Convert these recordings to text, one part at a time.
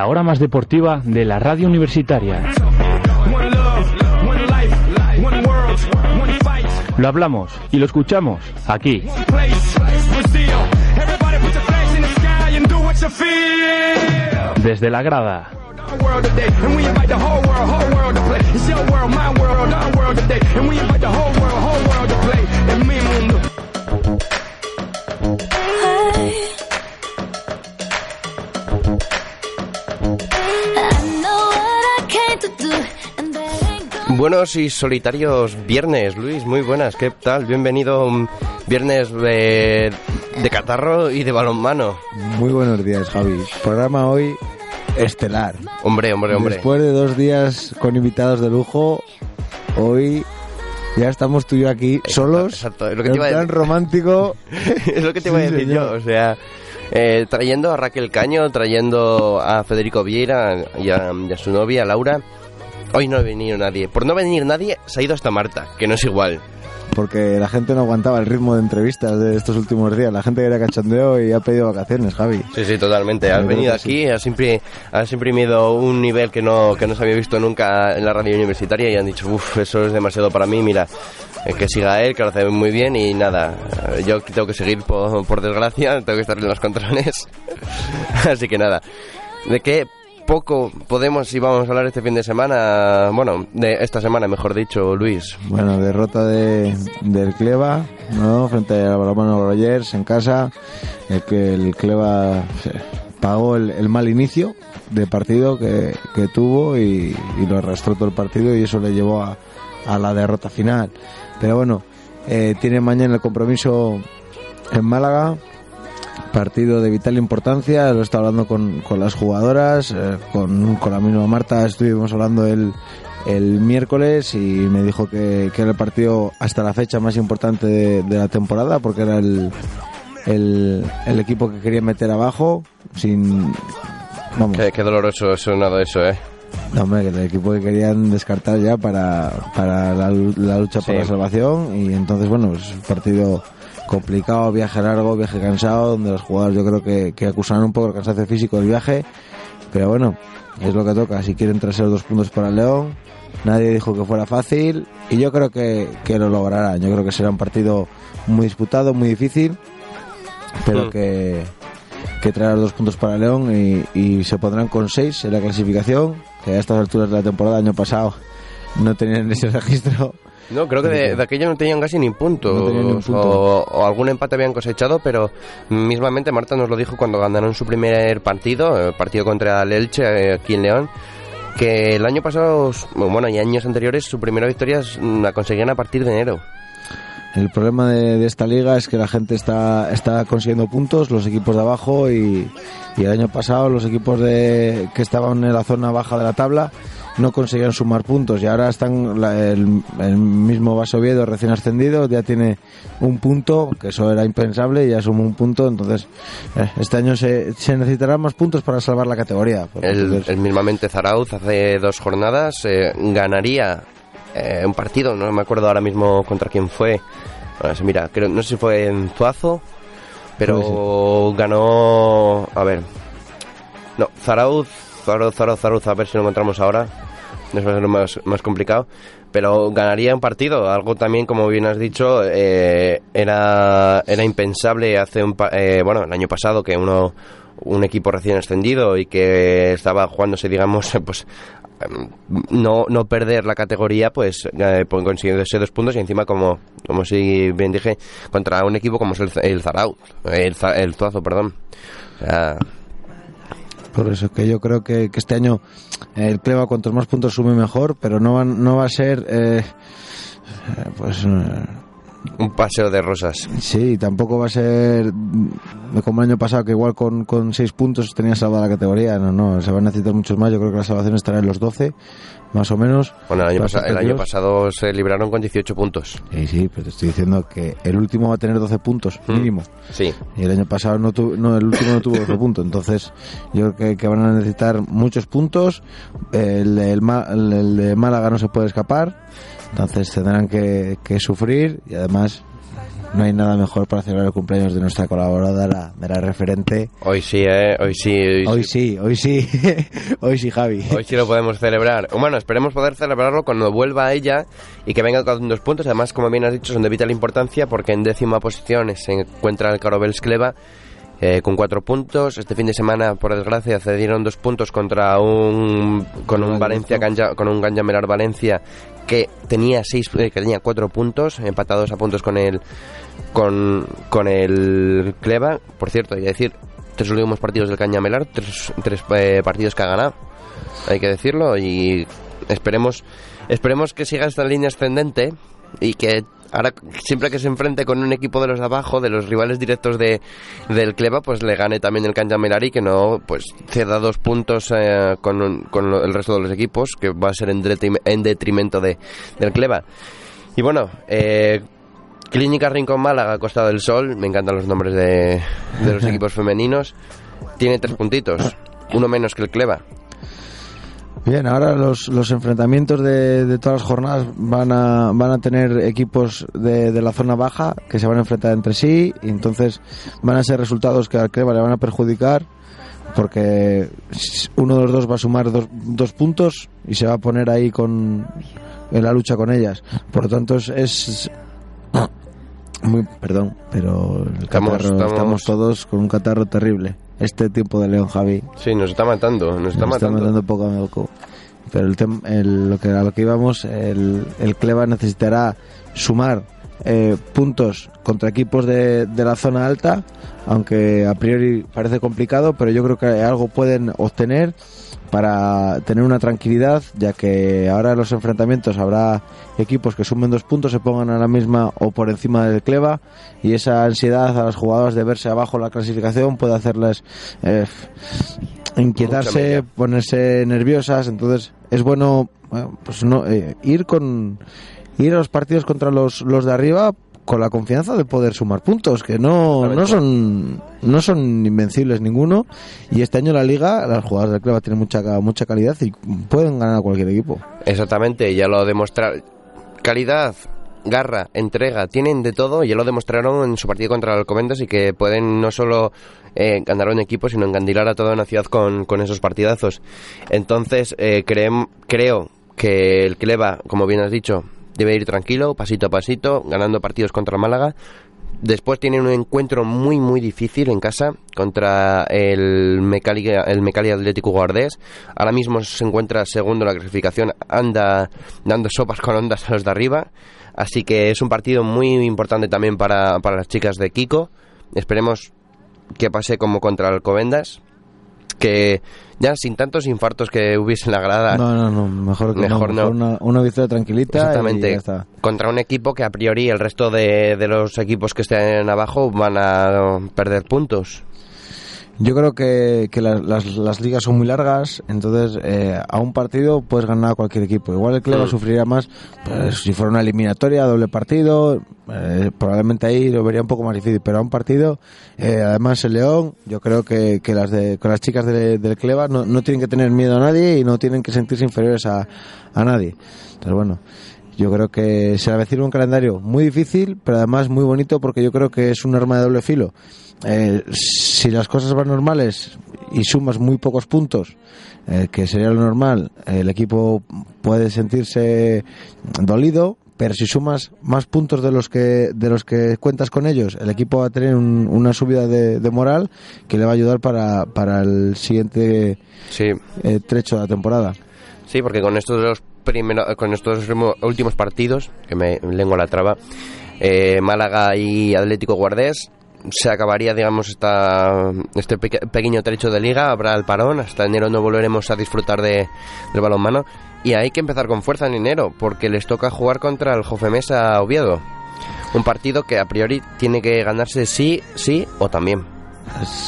la hora más deportiva de la radio universitaria. Lo hablamos y lo escuchamos aquí. Desde la grada. Buenos y solitarios viernes, Luis, muy buenas, ¿qué tal? Bienvenido un viernes de, de catarro y de balonmano. Muy buenos días, Javi. Programa hoy estelar. Hombre, hombre, hombre. Después de dos días con invitados de lujo, hoy ya estamos tú y yo aquí solos. Exacto, es lo que te iba a decir. romántico. es lo que te iba a decir señor. yo, o sea, eh, trayendo a Raquel Caño, trayendo a Federico Vieira y a, y a su novia, Laura. Hoy no ha venido nadie. Por no venir nadie, se ha ido hasta Marta, que no es igual. Porque la gente no aguantaba el ritmo de entrevistas de estos últimos días. La gente quería cachondeo y ha pedido vacaciones, Javi. Sí, sí, totalmente. Has venido aquí, has, impri- has imprimido un nivel que no, que no se había visto nunca en la radio universitaria y han dicho, uff, eso es demasiado para mí, mira, eh, que siga él, que lo hace muy bien y nada, eh, yo tengo que seguir por, por desgracia, tengo que estar en los controles. Así que nada, de qué poco podemos y vamos a hablar este fin de semana, bueno, de esta semana mejor dicho, Luis. Bueno, derrota de, del Cleva, ¿no? Frente al Balonmano Granollers en casa. El que el Cleva se pagó el, mal inicio de partido que, que tuvo y, y lo arrastró todo el partido y eso le llevó a, a la derrota final. Pero bueno, eh, tiene mañana el compromiso en Málaga. Partido de vital importancia, lo está hablando con, con las jugadoras, eh, con, con la misma Marta estuvimos hablando el, el miércoles y me dijo que, que era el partido hasta la fecha más importante de, de la temporada porque era el, el, el equipo que quería meter abajo sin... Vamos, Qué, qué doloroso es nada eso, ¿eh? no, hombre, que el equipo que querían descartar ya para, para la, la lucha por Sí. la salvación y entonces bueno, es un partido complicado, viaje largo, viaje cansado, donde los jugadores yo creo que, que acusaron un poco el cansancio físico del viaje, pero bueno, es lo que toca, si quieren traer los dos puntos para el León, nadie dijo que fuera fácil y yo creo que, que lo lograrán, yo creo que será un partido muy disputado, muy difícil, pero Mm. que, que traerá los dos puntos para León y, y se pondrán con seis en la clasificación, que a estas alturas de la temporada año pasado no tenían ese registro. No, creo que de, de aquello no tenían casi ni puntos. No tenían ni un punto. O, o algún empate habían cosechado, pero mismamente Marta nos lo dijo cuando ganaron su primer partido, el partido contra el Elche eh, aquí en León, que el año pasado, bueno, y años anteriores, su primera victoria la conseguían a partir de enero. El problema de, de esta liga es que la gente está, está consiguiendo puntos, los equipos de abajo y, y el año pasado los equipos de, que estaban en la zona baja de la tabla no conseguían sumar puntos y ahora están la- el, el mismo Vasoviedo recién ascendido ya tiene un punto que eso era impensable y ya suma un punto entonces eh, este año se, se necesitarán más puntos para salvar la categoría. El, el mismamente Zarauz hace dos jornadas eh, ganaría eh, un partido, no me acuerdo ahora mismo contra quién fue. Mira, creo, no sé si fue en Zuazo, pero ganó. A ver. No, Zarauz, Zarauz, Zarauz, Zarauz, a ver si lo encontramos ahora. Eso va a ser más, más complicado. Pero ganaría un partido, algo también, como bien has dicho, eh, era, era impensable hace un. pa- eh, bueno, el año pasado que uno un equipo recién ascendido y que estaba jugándose, digamos, pues no, no perder la categoría, pues eh, consiguiendo ese dos puntos y encima, como, como si bien dije, contra un equipo como es el, el Zarauz, el, el perdón. Por eso es que yo creo que, este año el Cleva cuantos más puntos sume mejor, pero no va, no va a ser eh, pues eh, un paseo de rosas. sí, tampoco va a ser como el año pasado que igual con, con seis puntos tenía salvada la categoría, no, no, se van a necesitar muchos más, yo creo que la salvación estará en los 12, más o menos. Bueno, el año, Para pasa- el año Dios. pasado se libraron con 18 puntos. Sí, sí, pero te estoy diciendo que el último va a tener 12 puntos Mm. mínimo. Sí. Y el año pasado no, tuvo, no el último no tuvo 12 puntos. Entonces, yo creo que, que van a necesitar muchos puntos. El, el el- el de Málaga no se puede escapar. Entonces tendrán que, que sufrir y además no hay nada mejor para celebrar el cumpleaños de nuestra colaboradora, de la referente. Hoy sí, ¿eh? Hoy sí. Hoy sí, hoy sí, hoy sí, Javi. Hoy sí lo podemos celebrar. Bueno, esperemos poder celebrarlo cuando vuelva ella y que venga con dos puntos. Además, como bien has dicho, son de vital importancia porque en décima posición se encuentra el Carobels Cleva eh, con cuatro puntos. Este fin de semana, por desgracia, cedieron dos puntos contra un con un Valencia con un Ganjamerar Valencia que tenía seis eh, que tenía cuatro puntos empatados a puntos con el con, con el Cleva. Por cierto, hay que decir tres últimos partidos del Cañamelar, tres, eh, partidos que ha ganado, hay que decirlo y esperemos esperemos que siga esta línea ascendente y que ahora siempre que se enfrente con un equipo de los de abajo, de los rivales directos de, del Cleva, pues le gane también el Canjamelari, que no pues ceda dos puntos eh, con, con, el resto de los equipos, que va a ser en, en detrimento de, del Cleva. Y bueno, eh, Clínica Rincón Málaga, Costa del Sol, me encantan los nombres de, de los equipos femeninos, tiene tres puntitos, uno menos que el Cleva. Bien, ahora los, los enfrentamientos de, de, todas las jornadas van a, van a tener equipos de, de, la zona baja que se van a enfrentar entre sí y entonces van a ser resultados que al Creva le van a perjudicar porque uno de los dos va a sumar dos, dos puntos y se va a poner ahí con en la lucha con ellas. Por lo tanto es, es muy perdón, pero el estamos, catarro, estamos... estamos todos con un catarro terrible este tiempo de León Javi. Sí, nos está matando, nos está nos matando. Está matando poco a poco. Pero el, tem, el, lo que a lo que íbamos, el, el Cleva necesitará sumar eh, puntos contra equipos de, de, la zona alta, aunque a priori parece complicado, pero yo creo que algo pueden obtener para tener una tranquilidad, ya que ahora en los enfrentamientos habrá equipos que sumen dos puntos, se pongan a la misma o por encima del Cleva, y esa ansiedad a las jugadoras de verse abajo en la clasificación puede hacerles eh, inquietarse, ponerse nerviosas, entonces es bueno, bueno pues no eh, ir con ir a los partidos contra los, los de arriba con la confianza de poder sumar puntos, que no, no son no son invencibles ninguno y este año la liga, las jugadoras del club tienen mucha mucha calidad y pueden ganar a cualquier equipo. Exactamente, ya lo demostraron. Calidad, garra, entrega, tienen de todo, ya lo demostraron en su partido contra el Alcobendas y que pueden no solo eh, ganar un equipo, sino encandilar a toda una ciudad con, con esos partidazos. Entonces, eh, creo que el Cleva, como bien has dicho, debe ir tranquilo, pasito a pasito, ganando partidos contra Málaga. Después tiene un encuentro muy muy difícil en casa contra el Mecali, el Atlético Guardés. Ahora mismo se encuentra segundo en la clasificación, anda dando sopas con ondas a los de arriba. Así que es un partido muy importante también para, para las chicas de Kiko. Esperemos que pase como contra Alcobendas, que ya sin tantos infartos que hubiese en la grada. No, no, no, mejor que mejor no. no. Una, una victoria tranquilita. Exactamente. Y ya está. Contra un equipo que a priori el resto de, de los equipos que estén abajo van a perder puntos. Yo creo que, que las, las, las, ligas son muy largas, entonces eh, a un partido puedes ganar a cualquier equipo. Igual el Cleva Mm. sufriría más pues, si fuera una eliminatoria, doble partido, eh, probablemente ahí lo vería un poco más difícil, pero a un partido, eh, además el León, yo creo que, que las de, con las chicas de, del Cleva no, no tienen que tener miedo a nadie y no tienen que sentirse inferiores a, a nadie. Entonces bueno, yo creo que se avecina un calendario muy difícil, pero además muy bonito porque yo creo que es un arma de doble filo. Eh, si las cosas van normales y sumas muy pocos puntos, eh, que sería lo normal, el equipo puede sentirse dolido, pero si sumas más puntos de los que de los que cuentas con ellos, el equipo va a tener un, una subida de, de, moral que le va a ayudar para, para el siguiente sí. eh, trecho de la temporada. Sí, porque con estos dos primeros, con estos últimos partidos, que me lengua la traba, eh, Málaga y Atlético Guardés, se acabaría, digamos, esta, este pe pequeño trecho de liga, habrá el parón, hasta enero no volveremos a disfrutar de, del balonmano y hay que empezar con fuerza en enero, porque les toca jugar contra el Jofemesa Oviedo, un partido que a priori tiene que ganarse sí, sí o también.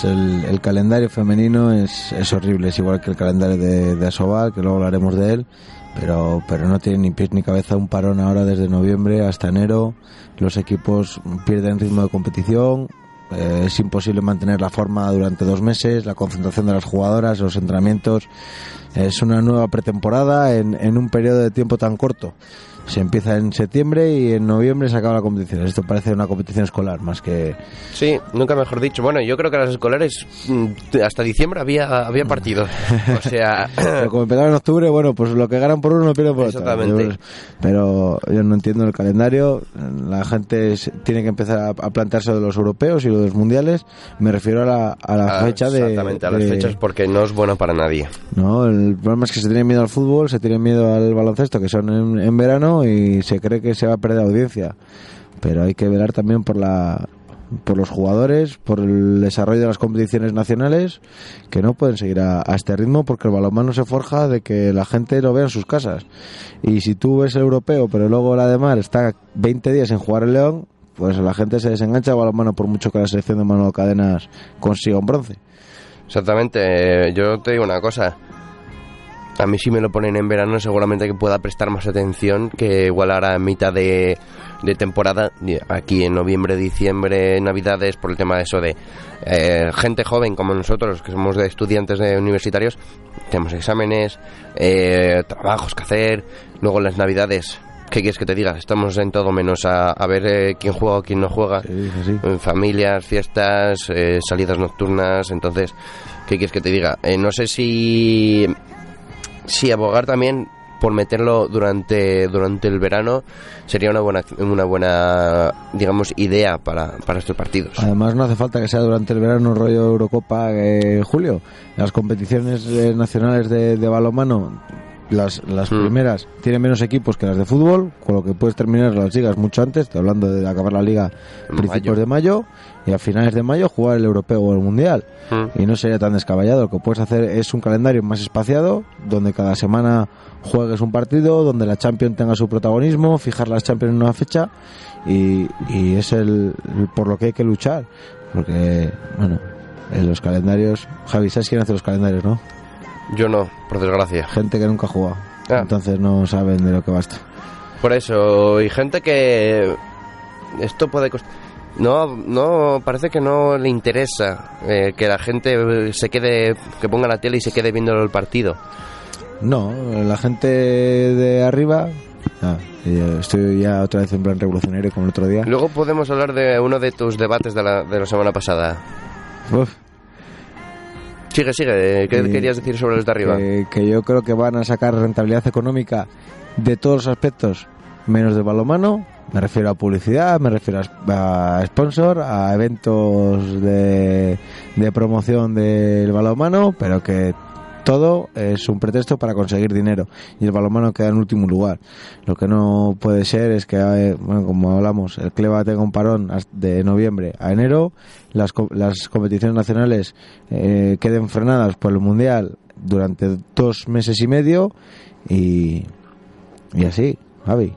El, calendario femenino es, es, horrible, es igual que el calendario de, de Asobal, que luego hablaremos de él, pero, pero no tiene ni pies ni cabeza un parón ahora desde noviembre hasta enero. Los equipos pierden ritmo de competición, eh, es imposible mantener la forma durante dos meses, la concentración de las jugadoras, los entrenamientos. Es una nueva pretemporada en, en un periodo de tiempo tan corto. Se empieza en septiembre y en noviembre se acaba la competición. Esto parece una competición escolar más que... Sí, nunca mejor dicho. Bueno, yo creo que las escolares mm, hasta diciembre había, había partidos. O sea... Pero como empezaron en octubre, bueno, pues lo que ganan por uno pierden por otro. Exactamente. Pero yo no entiendo el calendario. La gente tiene que empezar a, plantearse de los europeos y de los mundiales. Me refiero a la, a la Ah, fecha de... Exactamente, a las de- fechas porque no es bueno para nadie. No, el problema es que se tiene miedo al fútbol, se tiene miedo al baloncesto, que son en, en verano, y se cree que se va a perder audiencia. Pero hay que velar también por la por los jugadores, por el desarrollo de las competiciones nacionales, que no pueden seguir a, a este ritmo porque el balonmano se forja de que la gente lo vea en sus casas. Y si tú ves el europeo, pero luego la de mar está 20 días en jugar el León, pues la gente se desengancha del balonmano por mucho que la selección de Manuel Cadenas consiga un bronce. Exactamente, eh, yo te digo una cosa. A mí si me lo ponen en verano seguramente que pueda prestar más atención que igual ahora en mitad de, de temporada, aquí en noviembre, diciembre, navidades, por el tema de eso de eh, gente joven como nosotros, que somos de estudiantes de universitarios, tenemos exámenes, eh, trabajos que hacer, luego en las navidades, ¿qué quieres que te diga? Estamos en todo menos a, a ver eh, quién juega o quién no juega Sí, familias, fiestas, eh, salidas nocturnas, entonces, ¿qué quieres que te diga? Eh, no sé si, si abogar también por meterlo durante, durante el verano sería una buena, una buena digamos, idea para, para estos partidos. Además, no hace falta que sea durante el verano rollo Eurocopa eh, julio. Las competiciones eh, nacionales de, de balonmano, las, las Mm. primeras, tienen menos equipos que las de fútbol, con lo que puedes terminar las ligas mucho antes. Estoy hablando de acabar la liga En principios mayo. de mayo y a finales de mayo jugar el europeo o el mundial. Mm. Y no sería tan descabellado. Lo que puedes hacer es un calendario más espaciado, donde cada semana juegues un partido, donde la Champions tenga su protagonismo, fijar las Champions en una fecha y, y es el, el por lo que hay que luchar. Porque, bueno, en los calendarios, Javi, ¿sabes quién hace los calendarios, no? Yo no, por desgracia. Gente que nunca ha jugado. Ah. Entonces no saben de lo que basta. Por eso, y gente que esto puede costar... No, no, parece que no le interesa eh, que la gente se quede, que ponga la tele y se quede viendo el partido. No, la gente de arriba... Ah, eh, estoy ya otra vez en plan revolucionario como el otro día. Luego podemos hablar de uno de tus debates de la, de la semana pasada. Uf, Sigue, sigue. ¿Qué Eh, querías decir sobre los de arriba? que, que yo creo que van a sacar rentabilidad económica de todos los aspectos, menos del balomano. Me refiero a publicidad, me refiero a, a sponsor, a eventos de, de promoción del balomano, pero que todo es un pretexto para conseguir dinero y el balomano queda en último lugar. Lo que no puede ser es que, eh, bueno, como hablamos, el Cleva tenga un parón de noviembre a enero, las, las competiciones nacionales eh, queden frenadas por el Mundial durante dos meses y medio y, y así, Javi.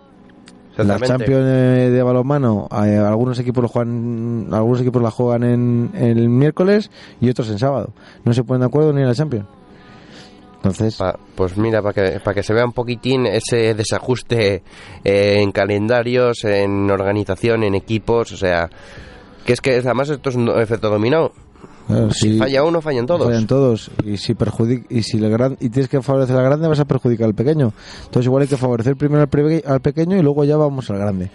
Las Exactamente. Champions eh, de balonmano, eh, algunos equipos lo juegan, algunos equipos la juegan en, en el miércoles y otros en sábado. No se ponen de acuerdo ni en la Champions. Entonces, Pa- pues mira, para que, para que se vea un poquitín ese desajuste eh, en calendarios, en organización, en equipos, o sea, que es que además esto es un efecto dominó. claro, Si si falla uno, fallan todos. fallan todos y si perjudic y si el gran y tienes que favorecer al grande vas a perjudicar al pequeño. Entonces igual hay que favorecer primero al, pre- al pequeño y luego ya vamos al grande.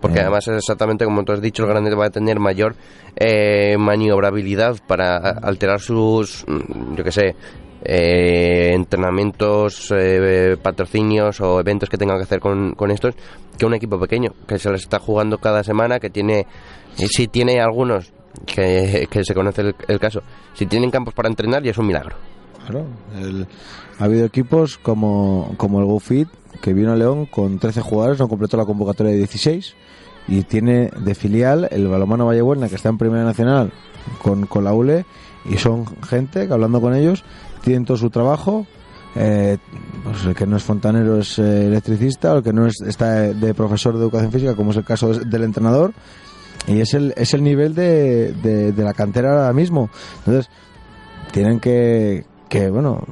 Porque Eh, además es exactamente como tú has dicho, el grande va a tener mayor eh, maniobrabilidad para alterar sus, mm, yo qué sé, eh, entrenamientos, eh, patrocinios o eventos que tenga que hacer con, con estos, que un equipo pequeño, que se les está jugando cada semana, que tiene, si tiene algunos, que, que se conoce el, el caso, si tienen campos para entrenar ya es un milagro. Claro, el- ha habido equipos como, como el GoFit que vino a León con 13 jugadores, no completó la convocatoria de 16 y tiene de filial el Balomano Vallebuena que está en Primera Nacional con, con la ULE y son gente que hablando con ellos tienen todo su trabajo. eh, pues el que no es fontanero es eh, electricista, el que no es, está de, profesor de educación física, como es el caso de- del entrenador, y es el, es el nivel de, de, de la cantera ahora mismo. Entonces, tienen que, que bueno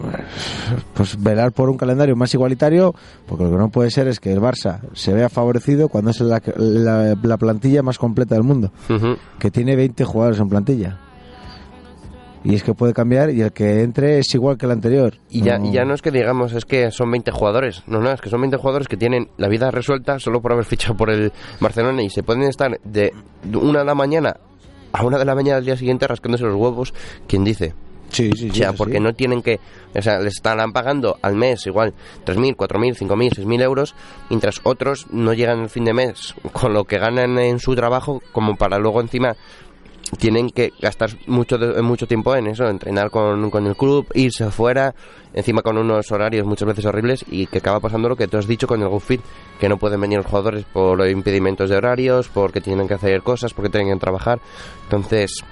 pues velar por un calendario más igualitario porque lo que no puede ser es que el Barça se vea favorecido cuando es la, la, la plantilla más completa del mundo que tiene 20 jugadores en plantilla y es que puede cambiar y el que entre es igual que el anterior. Y ya, y ya no es que digamos, es que son 20 jugadores. No, no, es que son 20 jugadores que tienen la vida resuelta solo por haber fichado por el Barcelona y se pueden estar de una de la mañana a una de la mañana del día siguiente rascándose los huevos. ¿Quién dice? Sí, sí, O sí. sea, sí, porque no tienen que. O sea, les estarán pagando al mes igual 3.000, 4.000, 5.000, 6.000 euros, mientras otros no llegan al fin de mes con lo que ganan en su trabajo, como para luego encima tienen que gastar mucho mucho tiempo en eso, entrenar con, con el club, irse afuera, encima con unos horarios muchas veces horribles y que acaba pasando lo que tú has dicho con el GoFit, que no pueden venir los jugadores por impedimentos de horarios, porque tienen que hacer cosas, porque tienen que trabajar. Entonces,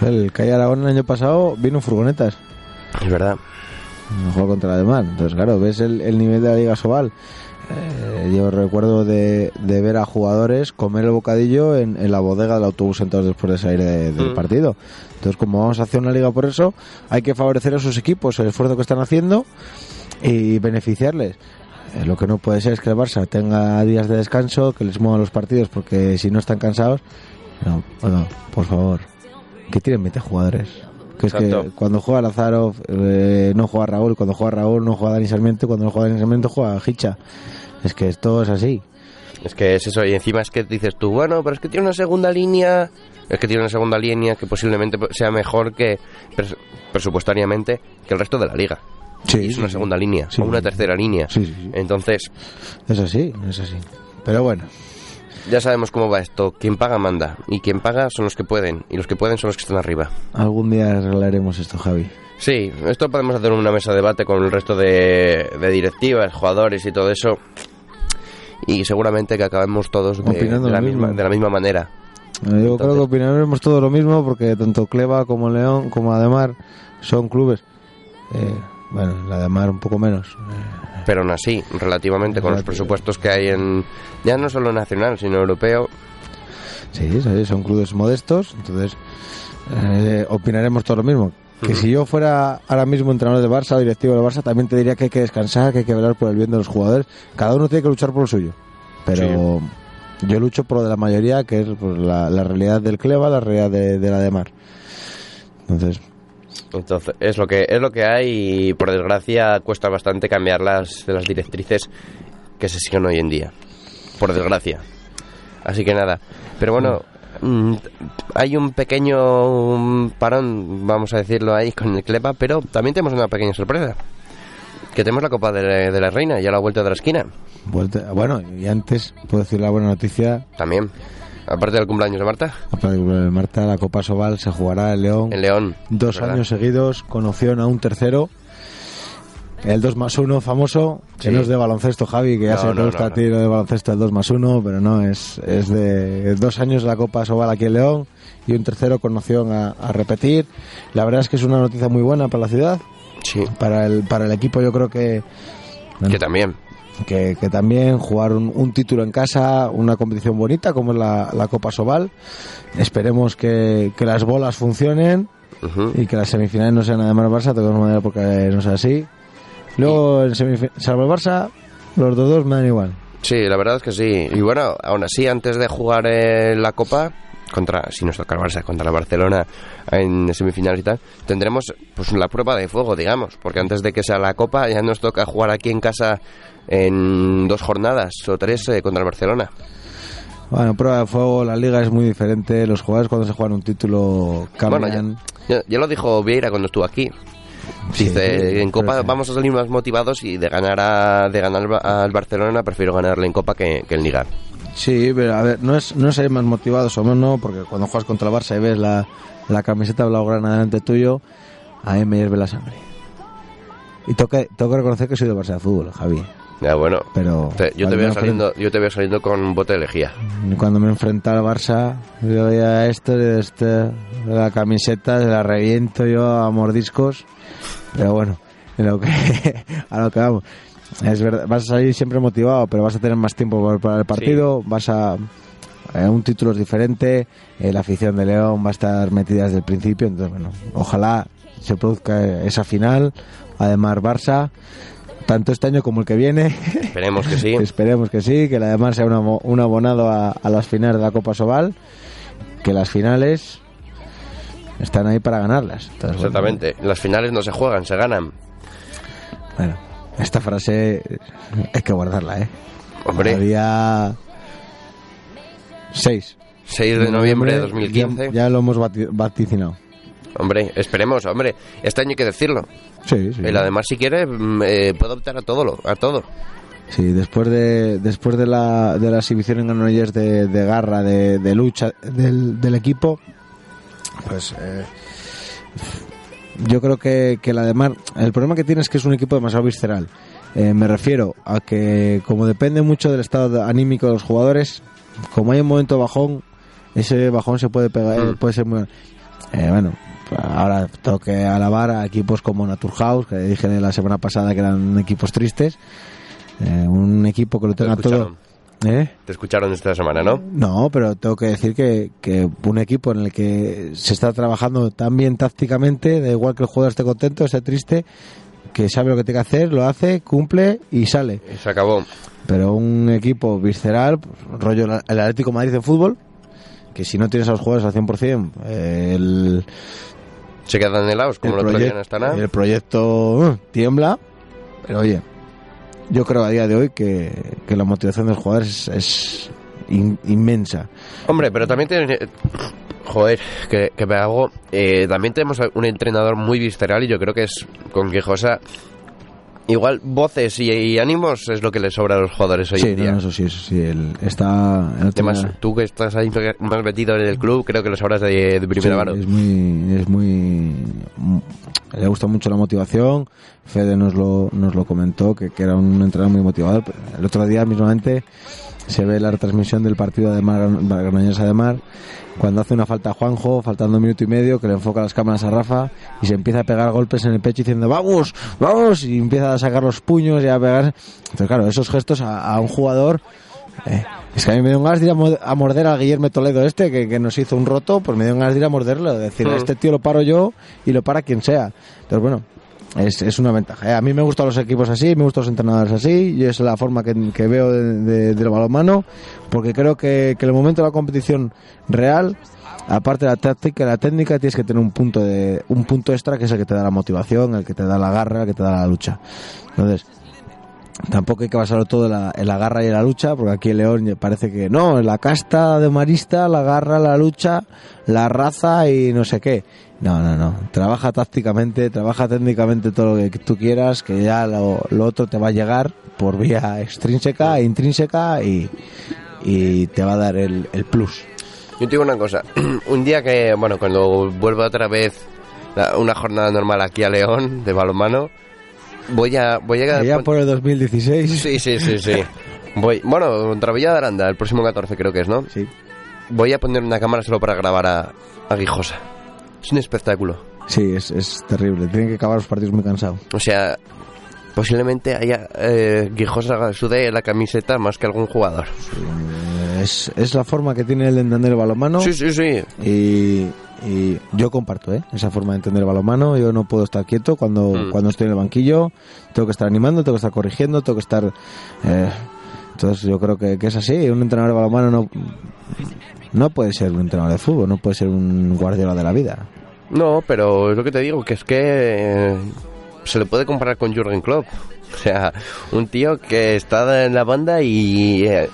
El Calle Aragón el año pasado vino furgonetas. es verdad. Jugó contra la demás. Entonces, claro, ves el, el nivel de la Liga Sobal. Eh, yo recuerdo de, de ver a jugadores comer el bocadillo en, en la bodega del autobús sentados después de salir de- del Mm. partido. Entonces, como vamos a hacer una liga por eso, hay que favorecer a sus equipos, el esfuerzo que están haciendo y beneficiarles. Eh, lo que no puede ser es que el Barça tenga días de descanso, que les muevan los partidos, porque si no están cansados, no, bueno, por favor, que tienen 20 jugadores. Que es que cuando juega Lazarov eh, no juega Raúl, cuando juega Raúl no juega Dani Sarmiento, cuando no juega Dani Sarmiento juega Hicha. Es que esto es así. Es que es eso, y encima es que dices tú, bueno, pero es que tiene una segunda línea, es que tiene una segunda línea que posiblemente sea mejor que pres- presupuestariamente que el resto de la liga. Sí, Y es sí, una sí. segunda línea, o una tercera línea. Entonces, Es así, es así. Pero bueno, ya sabemos cómo va esto. Quien paga manda, y quien paga son los que pueden, y los que pueden son los que están arriba. algún día arreglaremos esto, Javi. Sí, esto podemos hacer una mesa de debate con el resto de, de directivas, jugadores y todo eso. Y seguramente que acabemos todos de, de la, misma, de la misma manera. Yo creo que opinaremos todo lo mismo porque tanto Cleva como León como Ademar son clubes. Eh, bueno, la Ademar un poco menos. Eh, Pero aún así, relativamente con los presupuestos que hay en, ya no solo nacional, sino europeo, sí, sí, son clubes modestos. Entonces, eh, opinaremos todo lo mismo. Que si yo fuera ahora mismo entrenador de Barça o directivo de Barça, también te diría que hay que descansar, que hay que velar por el bien de los jugadores. Cada uno tiene que luchar por lo suyo. Pero yo lucho por lo de la mayoría, que es la, la realidad del Cleva, la realidad de, de la de Mar. Entonces, entonces es lo que es lo que hay y por desgracia cuesta bastante cambiar las, las directrices que se siguen hoy en día. Por desgracia. Así que nada. Pero bueno, mm, hay un pequeño parón, vamos a decirlo ahí, con el Clepa, pero también tenemos una pequeña sorpresa. Que tenemos la Copa de, de la Reina, ya a la vuelta de la esquina. vuelta, bueno, y antes puedo decir la buena noticia. También. Aparte del cumpleaños de Marta, Aparte de Marta, la Copa Sobal se jugará en León. en León. Dos años seguidos con opción a un tercero. El 2 más 1 famoso, que no es de baloncesto, Javi, que ya No, se no, gusta no, a ti lo de baloncesto el 2 más 1, pero no, es, es de dos años la Copa Sobal aquí en León y un tercero con opción a, a repetir. La verdad es que es una noticia muy buena para la ciudad, Sí, para el, para el equipo yo creo que, bueno, que también. Que, que también jugar un, un título en casa, una competición bonita como es la, la Copa Sobal. Esperemos que, que las bolas funcionen Ujú. y que las semifinales no sean además Barça, de todas maneras porque no es así. Luego, en salvo el Barça, los dos, dos me dan igual. Sí, la verdad es que sí. Y bueno, aún así, antes de jugar eh, la Copa, contra si nos toca el Barça, contra la Barcelona en semifinales y tal, tendremos pues la prueba de fuego, digamos. Porque antes de que sea la Copa, ya nos toca jugar aquí en casa en dos jornadas o tres eh, contra el Barcelona. Bueno, prueba de fuego, la liga es muy diferente, los jugadores cuando se juegan un título Bueno, cambian. ya, ya- ya lo dijo Vieira cuando estuvo aquí. Sí, Dice, sí, en Copa sí. vamos a salir más motivados y de ganar a, de ganar al Barcelona prefiero ganarle en Copa que, que en Liga. Sí, pero a ver, no es, no es más motivados o menos, no, porque cuando juegas contra el Barça y ves la, la camiseta blaugrana delante tuyo, a mí me hierve la sangre. Y tengo que, tengo que reconocer que soy de Barça de fútbol, Javi. Ya, bueno, Pero te- yo, te veo saliendo, yo te veo saliendo con un bote de lejía. Cuando me enfrenta al Barça, yo veía esto, de este, la camiseta, se la reviento yo a mordiscos. Pero bueno, en lo que, a lo que vamos. Es verdad, vas a salir siempre motivado, pero vas a tener más tiempo para- el partido, vas a... eh, un título es diferente, eh, la afición de León va a estar metida desde el principio, entonces bueno, ojalá se produzca esa final, además Barça, tanto este año como el que viene, Esperemos que sí. esperemos que sí, que además sea un abo- un abonado a, a las finales de la Copa Sobal, que las finales están ahí para ganarlas. Entonces, bueno, Exactamente. Las finales no se juegan, se ganan. Bueno, esta frase hay que guardarla, ¿eh? Hombre. El día 6 6 de noviembre de 2015. Ya, ya lo hemos vaticinado. Hombre, esperemos, hombre. Este año hay que decirlo. Sí, sí. El además, si quiere, mm, eh, puede optar a todo, lo- a todo. Sí, después de después de la, de la exhibición en Granollers de, de garra, de, de lucha del, del equipo, pues eh, yo creo que, que la de Mar, el problema que tiene es que es un equipo demasiado visceral. Eh, me refiero a que como depende mucho del estado anímico de los jugadores, como hay un momento bajón, ese bajón se puede pegar, Mm. puede ser muy... eh, bueno, ahora tengo que alabar a equipos como Naturhaus, que dije la semana pasada que eran equipos tristes. Eh, un equipo que lo Te tenga todo... ¿Eh? te escucharon esta semana, ¿no? No, pero tengo que decir que, que un equipo en el que se está trabajando tan bien tácticamente, da igual que el jugador esté contento, esté triste, que sabe lo que tiene que hacer, lo hace, cumple y sale. Y se acabó. Pero un equipo visceral, rollo el el Atlético de Madrid en fútbol, que si no tienes a los jugadores al 100%, eh, el, Se quedan helados, como el, el, otro día proyec- en Astana. el proyecto uh, tiembla, pero oye, yo creo a día de hoy que, que la motivación de los jugadores es, es in- inmensa. Hombre, pero también tiene... Joder, que, que me hago... eh, también tenemos un entrenador muy visceral y yo creo que es con Quejosa... Igual voces y, y ánimos es lo que le sobra a los jugadores hoy sí, en día. no, eso sí, eso sí. El, está. el Además, día- tú que estás ahí más metido en el club, creo que lo sabrás de, de primera sí, mano. Es muy. Es muy le gusta mucho la motivación. Fede nos lo, nos lo comentó, que, que era un entrenador muy motivador. El otro día, mismamente, se ve la retransmisión del partido de Mar, Granollers de Mar. Cuando hace una falta a Juanjo, faltando un minuto y medio, que le enfoca las cámaras a Rafa y se empieza a pegar golpes en el pecho diciendo ¡Vamos! ¡Vamos! Y empieza a sacar los puños y a pegar. Entonces, claro, esos gestos a, un jugador eh, es que a mí me dio ganas de ir a mo- a morder al Guillermo Toledo este, que, que nos hizo un roto, pues me dio ganas de ir a morderlo, de decir, Mm. a este tío lo paro yo y lo para quien sea. Entonces, bueno, es, es una ventaja. ¿eh? A mí me gustan los equipos así, me gustan los entrenadores así, y es la forma que, que veo de- de- del balonmano, porque creo que, que en el momento de la competición real, aparte de la táctica y la técnica, tienes que tener un punto de un punto extra que es el que te da la motivación, el que te da la garra, el que te da la lucha. Entonces, Tampoco hay que basarlo todo en la, en la garra y en la lucha, porque aquí en León parece que no, en la casta de marista, la garra, la lucha, la raza y no sé qué. No, no, no. Trabaja tácticamente, trabaja técnicamente todo lo que tú quieras, que ya lo, lo otro te va a llegar por vía extrínseca e intrínseca y, y te va a dar el, el plus. Yo te digo una cosa, un día que, bueno, cuando vuelva otra vez la- una jornada normal aquí a León de balonmano, voy a... Voy a pon- por el 2016. Sí, sí, sí, sí. Voy, bueno, contra Villa de Aranda, el próximo 14 creo que es, ¿no? Sí. Voy a poner una cámara solo para grabar a, a Guijosa. Es un espectáculo. Sí, es, es terrible. Tienen que acabar los partidos muy cansados. O sea, posiblemente haya eh, Guijosa sude la camiseta más que algún jugador. Eh, Es, es la forma que tiene de entender el balonmano. Sí, sí, sí. Y, y yo comparto ¿eh? esa forma de entender el balonmano. Yo no puedo estar quieto cuando, Mm. cuando estoy en el banquillo. Tengo que estar animando, tengo que estar corrigiendo, tengo que estar. eh, entonces yo creo que, que es así. Un entrenador de balonmano no, no puede ser un entrenador de fútbol, no puede ser un guardiola de la vida. No, pero es lo que te digo, que es que eh, se le puede comparar con Jürgen Klopp. O sea, un tío que está en la banda y... eh,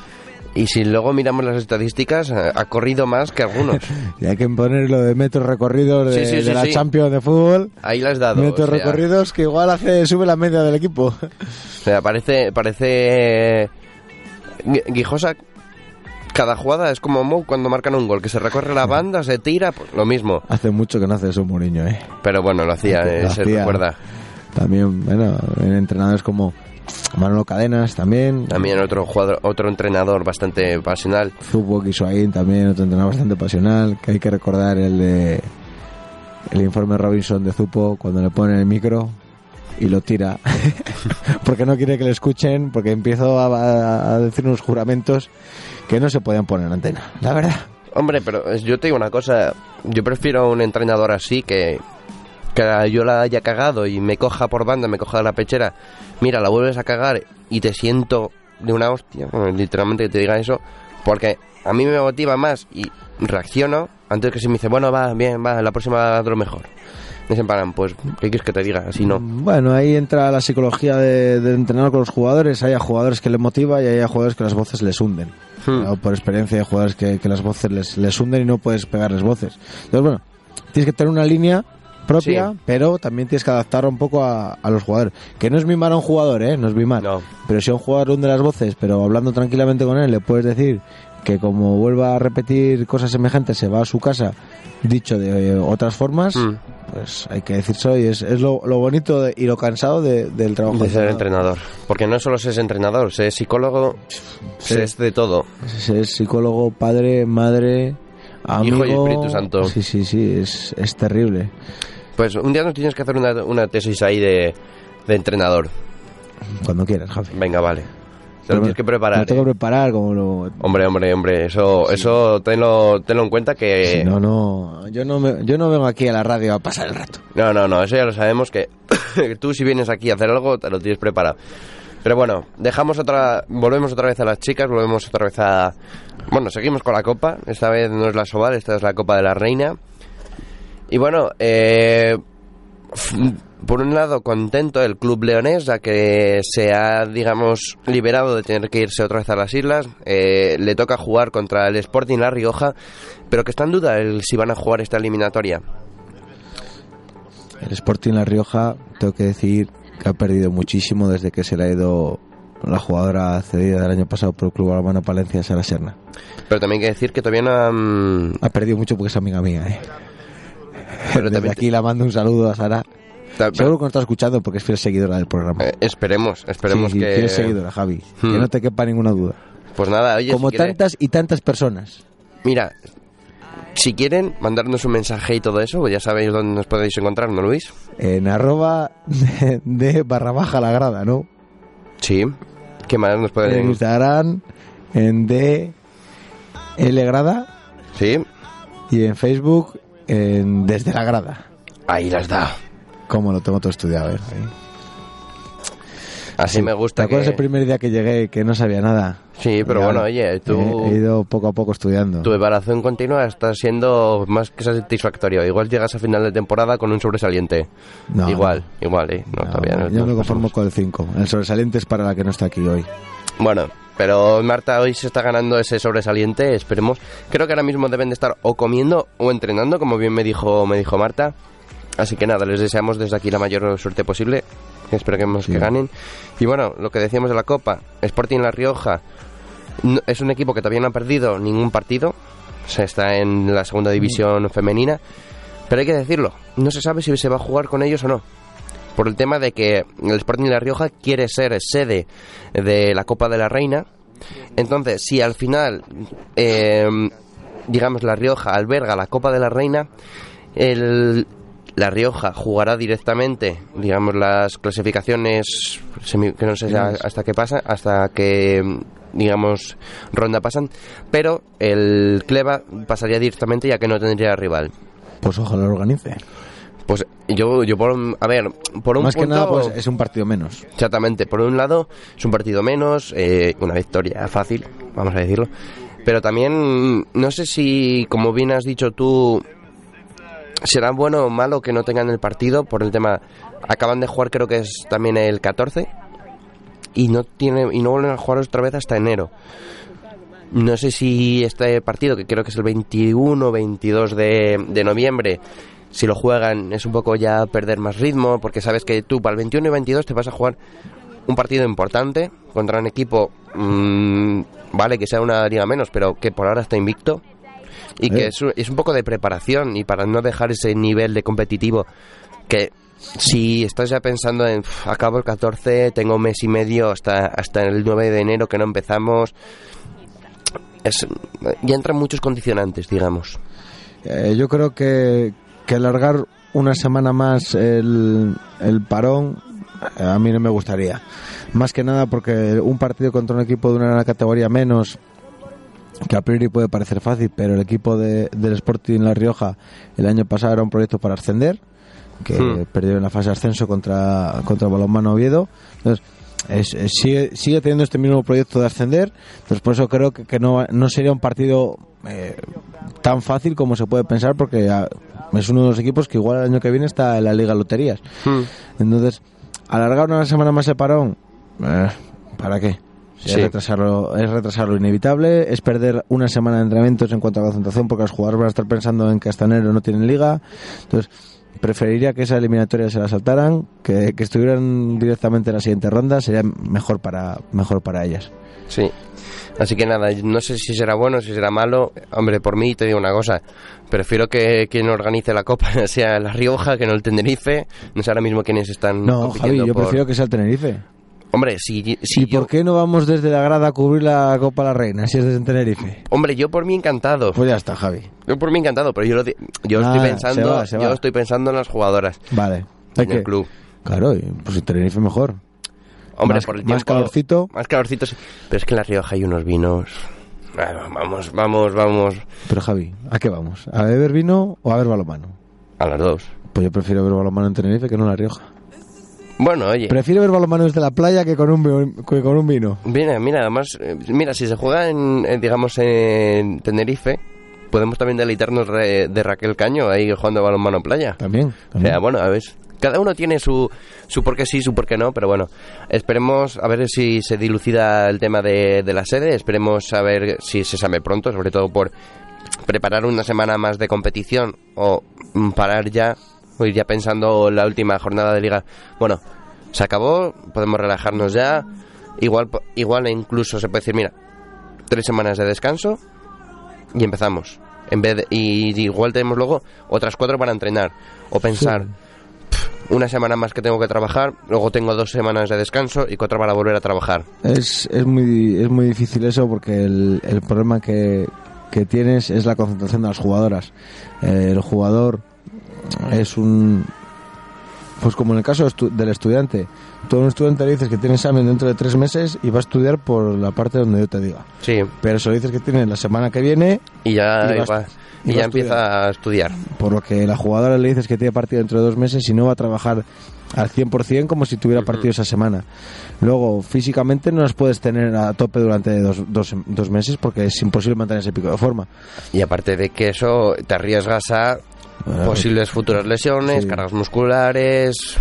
y si luego miramos las estadísticas, eh, ha corrido más que algunos. Y hay que poner lo de metros recorridos de, Sí, sí, sí, de la. Champions de fútbol. Ahí las has dado. Metros o sea, recorridos que igual hace sube la media del equipo. O sea, parece... parece eh, Gui- Guijosa, cada jugada es como Mou cuando marcan un gol, que se recorre la banda, se tira, pues lo mismo. Hace mucho que no hace eso Mourinho, ¿eh? Pero bueno, lo hacía, Lo eh, se hacía. recuerda. También, bueno, en entrenadores como Manolo Cadenas también. También otro jugador, otro entrenador bastante pasional. Zubo Guisuain también, otro entrenador bastante pasional. Que hay que recordar el de el informe Robinson de Zupo cuando le ponen el micro y lo tira. porque no quiere que le escuchen, porque empiezo a, a- decir unos juramentos que no se podían poner en antena. La verdad. Hombre, pero yo te digo una cosa, yo prefiero un entrenador así que, que yo la haya cagado y me coja por banda, me coja de la pechera, mira, la vuelves a cagar y te siento de una hostia, bueno, literalmente que te diga eso, porque a mí me motiva más y reacciono Antes que si me dice, bueno, va, bien, va, la próxima haz lo mejor. Me dicen, paran, pues, ¿qué quieres que te diga? Así no. Bueno, ahí entra la psicología de, del entrenador con los jugadores. Hay a jugadores que les motiva y hay a jugadores que las voces les hunden. Hmm. O por experiencia hay jugadores que, que las voces les, les hunden y no puedes pegarles voces. Entonces, bueno, tienes que tener una línea propia, Sí. pero también tienes que adaptar un poco a, a los jugadores. Que no es mimar a un jugador, ¿eh? No es mimar. No. Pero si a un jugador hunde las voces, pero hablando tranquilamente con él, le puedes decir que como vuelva a repetir cosas semejantes, se va a su casa, dicho de otras formas, Mm. pues hay que decirse y es, es lo, lo bonito de- y lo cansado de- del trabajo. De ser entrenador. Porque no solo se es entrenador, se es psicólogo, se es de todo. Es psicólogo, padre, madre, amigo. Hijo y Espíritu Santo. Sí, sí, sí, es, es terrible. Pues un día nos tienes que hacer una, una tesis ahí de, de entrenador. Cuando quieras, Javi. Venga, vale. Te lo tienes que preparar. tengo ¿eh? que preparar como lo... Hombre, hombre, hombre, eso, eso tenlo, tenlo en cuenta que... No, no, yo no, me- yo no vengo aquí a la radio a pasar el rato. No, no, no, eso ya lo sabemos que tú si vienes aquí a hacer algo te lo tienes preparado. Pero bueno, dejamos otra, volvemos otra vez a las chicas, volvemos otra vez a... Bueno, seguimos con la copa, esta vez no es la Sobal, esta es la Copa de la Reina. Y bueno, eh, por un lado contento el club leonés, ya que se ha, digamos, liberado de tener que irse otra vez a las islas. Eh, le toca jugar contra el Sporting La Rioja, pero que está en duda el si van a jugar esta eliminatoria. El Sporting La Rioja, tengo que decir que ha perdido muchísimo desde que se le ha ido la jugadora cedida del año pasado por el Club Albano Palencia, Sara Serna. Pero también hay que decir que todavía no han... Ha perdido mucho porque es amiga mía, ¿eh? Pero Desde también- aquí la mando un saludo a Sara. Seguro que nos está escuchando porque es fiel seguidora del programa. eh, esperemos, esperemos Sí, sí, que... fiel seguidora, Javi. Que Hmm. no te quepa ninguna duda. Pues nada, oye, Como si quiere- tantas y tantas personas. Mira, si quieren mandarnos un mensaje y todo eso, pues ya sabéis dónde nos podéis encontrar, ¿no, Luis? En arroba de, de barra baja la grada, ¿no? Sí. ¿Qué más nos En pueden...? Instagram, en D L grada Sí. y en Facebook en Desde la grada. Ahí las da. Como lo tengo todo estudiado, eh. Así me gusta ¿Te acuerdas que... el primer día que llegué que no sabía nada? Sí, pero bueno, oye, tú... he ido poco a poco estudiando. Tu evaluación continua está siendo más que satisfactorio. Igual llegas a final de temporada con un sobresaliente. No, igual, igual, ¿eh? No, todavía yo me conformo con el 5. El sobresaliente es para la que no está aquí hoy. Bueno, pero Marta hoy se está ganando ese sobresaliente, esperemos. Creo que ahora mismo deben de estar o comiendo o entrenando, como bien me dijo, me dijo Marta. Así que nada, les deseamos desde aquí la mayor suerte posible. Esperemos Sí. que ganen. Y bueno, lo que decíamos de la Copa, Sporting La Rioja no- es un equipo que todavía no ha perdido ningún partido. O sea, está en la segunda división femenina. Pero hay que decirlo, no se sabe si se va a jugar con ellos o no. Por el tema de que el Sporting La Rioja quiere ser sede de la Copa de la Reina. Entonces, si al final, eh, digamos, La Rioja alberga la Copa de la Reina, el, La Rioja jugará directamente, digamos, las clasificaciones, semi- que no sé hasta qué pasa, hasta que, digamos, ronda pasan, pero el Cleva pasaría directamente ya que no tendría rival. Pues ojalá lo organice. Pues yo, yo por a ver, por un Más que nada, pues es un partido menos. Exactamente, por un lado es un partido menos, eh, una victoria fácil, vamos a decirlo, pero también no sé si, como bien has dicho tú, será bueno o malo que no tengan el partido por el tema, acaban de jugar creo que es también el 14 y no tiene y no vuelven a jugar otra vez hasta enero. No sé si este partido, que creo que es el 21 22 de, de noviembre, si lo juegan es un poco ya perder más ritmo, porque sabes que tú para el 21 y 22 te vas a jugar un partido importante contra un equipo, mm, vale que sea una liga menos, pero que por ahora está invicto y que Eh. es, un- es un poco de preparación y para no dejar ese nivel de competitivo que si estás ya pensando en "Uf, acabo el 14, tengo un mes y medio hasta, hasta el 9 de enero que no empezamos, es, ya entran muchos condicionantes, digamos. Eh, yo creo que, que alargar una semana más el, el parón a mí no me gustaría. Más que nada porque un partido contra un equipo de una categoría menos, que a priori puede parecer fácil, pero el equipo de, del Sporting La Rioja el año pasado era un proyecto para ascender, que Hmm. perdió en la fase de ascenso contra, contra Balonmano Oviedo. Entonces, es- es- sigue, sigue teniendo este mismo proyecto de ascender, entonces por eso creo que, que no, no sería un partido eh, tan fácil como se puede pensar porque ah, es uno de los equipos que igual el año que viene está en la Liga Loterías. Hmm. Entonces, alargar una semana más el parón, eh, ¿para qué? Es, Sí. retrasarlo, es retrasarlo inevitable, es perder una semana de entrenamientos en cuanto a concentración porque los jugadores van a estar pensando en que hasta enero no tienen liga. Entonces, preferiría que esa eliminatoria se la saltaran, que, que estuvieran directamente en la siguiente ronda, sería mejor para, mejor para ellas. Sí. Así que nada, no sé si será bueno, si será malo. Hombre, por mí te digo una cosa. Prefiero que quien organice la Copa sea La Rioja que no el Tenerife. No sé ahora mismo quiénes están No, Javi, yo por- prefiero que sea el Tenerife. Hombre, si, si ¿Y yo... por qué no vamos desde la grada a cubrir la Copa La Reina si es desde Tenerife? Hombre, yo por mí encantado. Pues ya está, Javi. Yo por mí encantado, pero yo, lo yo Nada, estoy se pensando, va, se yo estoy pensando en las jugadoras Vale. En el que- club. Claro, y, pues el Tenerife mejor. Hombre, Más- por el más tiempo- calorcito. Más calorcito, sí. Pero es que en La Rioja hay unos vinos. Vamos, vamos, vamos. Pero Javi, ¿a qué vamos? ¿A beber vino o a ver balomano? A las dos. Pues yo prefiero ver balomano en Tenerife que no en La Rioja. Bueno, oye. Prefiero ver balomano desde la playa que con un, que con un vino. Mira, mira, además, eh, mira, si se juega en, en, digamos, en Tenerife, podemos también deleitarnos re- de Raquel Caño ahí jugando a balonmano en playa. También. O también. sea, bueno, a ver, cada uno tiene su, su por qué sí, su por qué no, pero bueno, esperemos a ver si se dilucida el tema de, de la sede, esperemos a ver si se sabe pronto, sobre todo por preparar una semana más de competición o mm, parar ya, o ir ya pensando la última jornada de liga. Bueno, se acabó, podemos relajarnos ya, igual, igual incluso se puede decir, mira, tres semanas de descanso y empezamos. En vez de- y igual tenemos luego otras cuatro para entrenar o pensar "Pff, una semana más que tengo que trabajar, luego tengo dos semanas de descanso y cuatro para volver a trabajar. Es, es, muy, es muy difícil eso porque el, el problema que, que tienes es la concentración de las jugadoras. Eh, el jugador es un... Pues como en el caso del estudiante, tú a un estudiante le dices que tiene examen dentro de tres meses y va a estudiar por la parte donde yo te diga. Sí, Pero se lo dices que tiene la semana que viene, y ya, Y va- ya a empieza a estudiar. por lo que la jugadora le dices que tiene partido dentro de dos meses y no va a trabajar al 100% como si tuviera partido esa semana. Luego, físicamente no las puedes tener a tope durante dos, dos, dos meses porque es imposible mantener ese pico de forma. Y aparte de que eso, te arriesgas a Bueno, posibles futuras lesiones, sí. cargas musculares.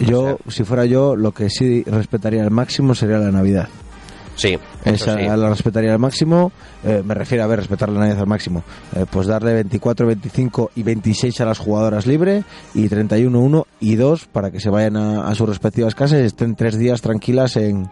Yo, si fuera yo, lo que sí respetaría al máximo sería la Navidad. Sí, Esa sí. la respetaría al máximo, eh, me refiero a ver, respetar la al máximo. Eh, pues darle 24, 25 y 26 a las jugadoras libre y 31, 1 y 2 para que se vayan a, a sus respectivas casas y estén tres días tranquilas en,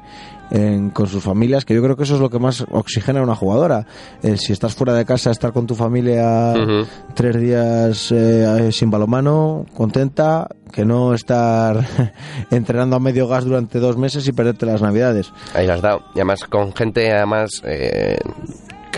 en- con sus familias, que yo creo que eso es lo que más oxigena a una jugadora. Eh, si estás fuera de casa, estar con tu familia Ujú. tres días eh, sin balomano, contenta, que no estar entrenando a medio gas durante dos meses y perderte las navidades. Ahí las has dado. Y además con gente, además, eh,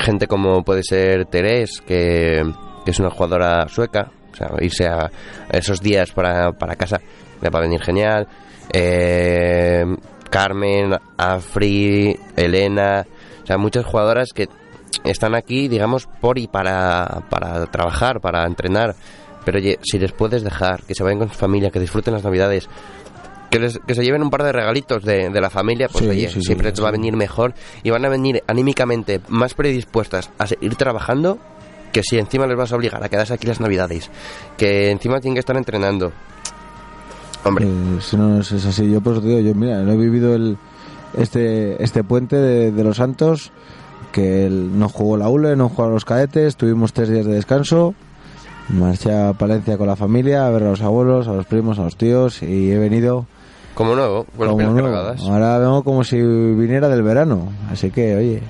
gente como puede ser Terés, que, que es una jugadora sueca. O sea, irse a esos días para, para casa le va a venir genial. Eh, Carmen, Afri, Elena. O sea, muchas jugadoras que están aquí, digamos, por y para, para trabajar, para entrenar. Pero oye, si les puedes dejar, que se vayan con su familia, que disfruten las navidades, que, les- que se lleven un par de regalitos de, de la familia, pues Sí, oye, sí, siempre te va a venir mejor y van a venir anímicamente más predispuestas a seguir trabajando que si encima les vas a obligar a quedarse aquí las navidades, que encima tienen que estar entrenando. Hombre, Eh, si no es así, yo pues digo, yo mira, no he vivido el, este, este puente de, de los Santos, que el- no jugó la ULE, no jugaron los cadetes, tuvimos tres días de descanso, marché a Palencia con la familia a ver a los abuelos, a los primos, a los tíos y he venido como nuevo, con las como pilas nuevo. cargadas. Ahora vengo como si viniera del verano, así que oye,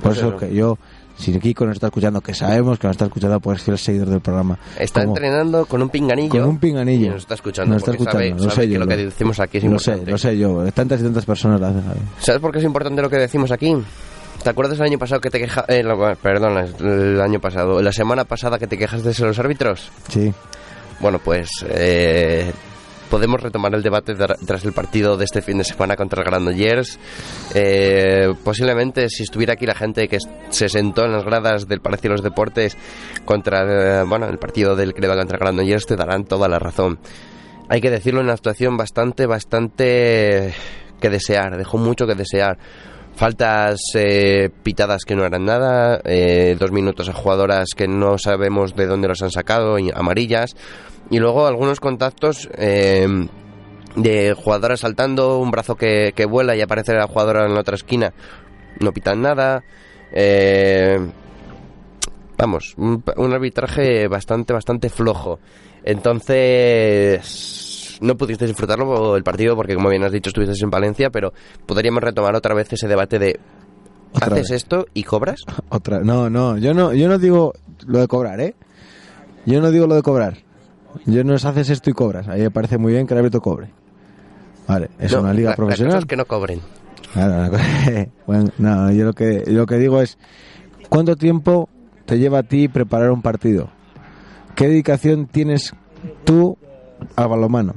por Pues eso eso. que yo, si Kiko nos está escuchando, que sabemos que nos está escuchando, pues es fiel seguidor del programa. Está entrenando con un pinganillo. con un pinganillo. Y nos está escuchando. Nos está porque sabe- escuchando, lo sabe sé yo, lo que decimos aquí es lo sé, importante. lo sé yo, tantas y tantas personas lo hacen. ¿Sabes por qué es importante lo que decimos aquí? ¿Te acuerdas el año pasado que te quejas... Eh, perdón, el año pasado. La semana pasada que te quejas de los árbitros. Sí. Bueno, pues... eh, podemos retomar el debate tra- tras el partido de este fin de semana contra el Granollers. Eh, posiblemente si estuviera aquí la gente que se sentó en las gradas del Palacio de los Deportes contra eh, bueno el partido del Creva contra el Granollers te darán toda la razón. Hay que decirlo una situación bastante, bastante que desear, dejó mucho que desear. Faltas eh, pitadas que no eran nada, eh, dos minutos a jugadoras que no sabemos de dónde los han sacado, y amarillas, y luego algunos contactos eh, de jugadoras saltando, un brazo que, que vuela y aparece la jugadora en la otra esquina, no pitan nada. eh, vamos, un, un arbitraje bastante, bastante flojo. Entonces, no pudiste disfrutarlo el partido porque, como bien has dicho, estuviste en Valencia, pero podríamos retomar otra vez ese debate de Otra ¿haces vez. esto y cobras? Otra, no, no, yo no, yo no digo lo de cobrar, ¿eh? Yo no digo lo de cobrar. Yo no es haces esto y cobras. Ahí me parece muy bien que el árbitro cobre. Vale, es No, una liga la- la cosa profesional. es que no cobren. Claro, bueno, no, yo lo que, yo lo que digo es, ¿cuánto tiempo te lleva a ti preparar un partido? ¿Qué dedicación tienes tú al balonmano?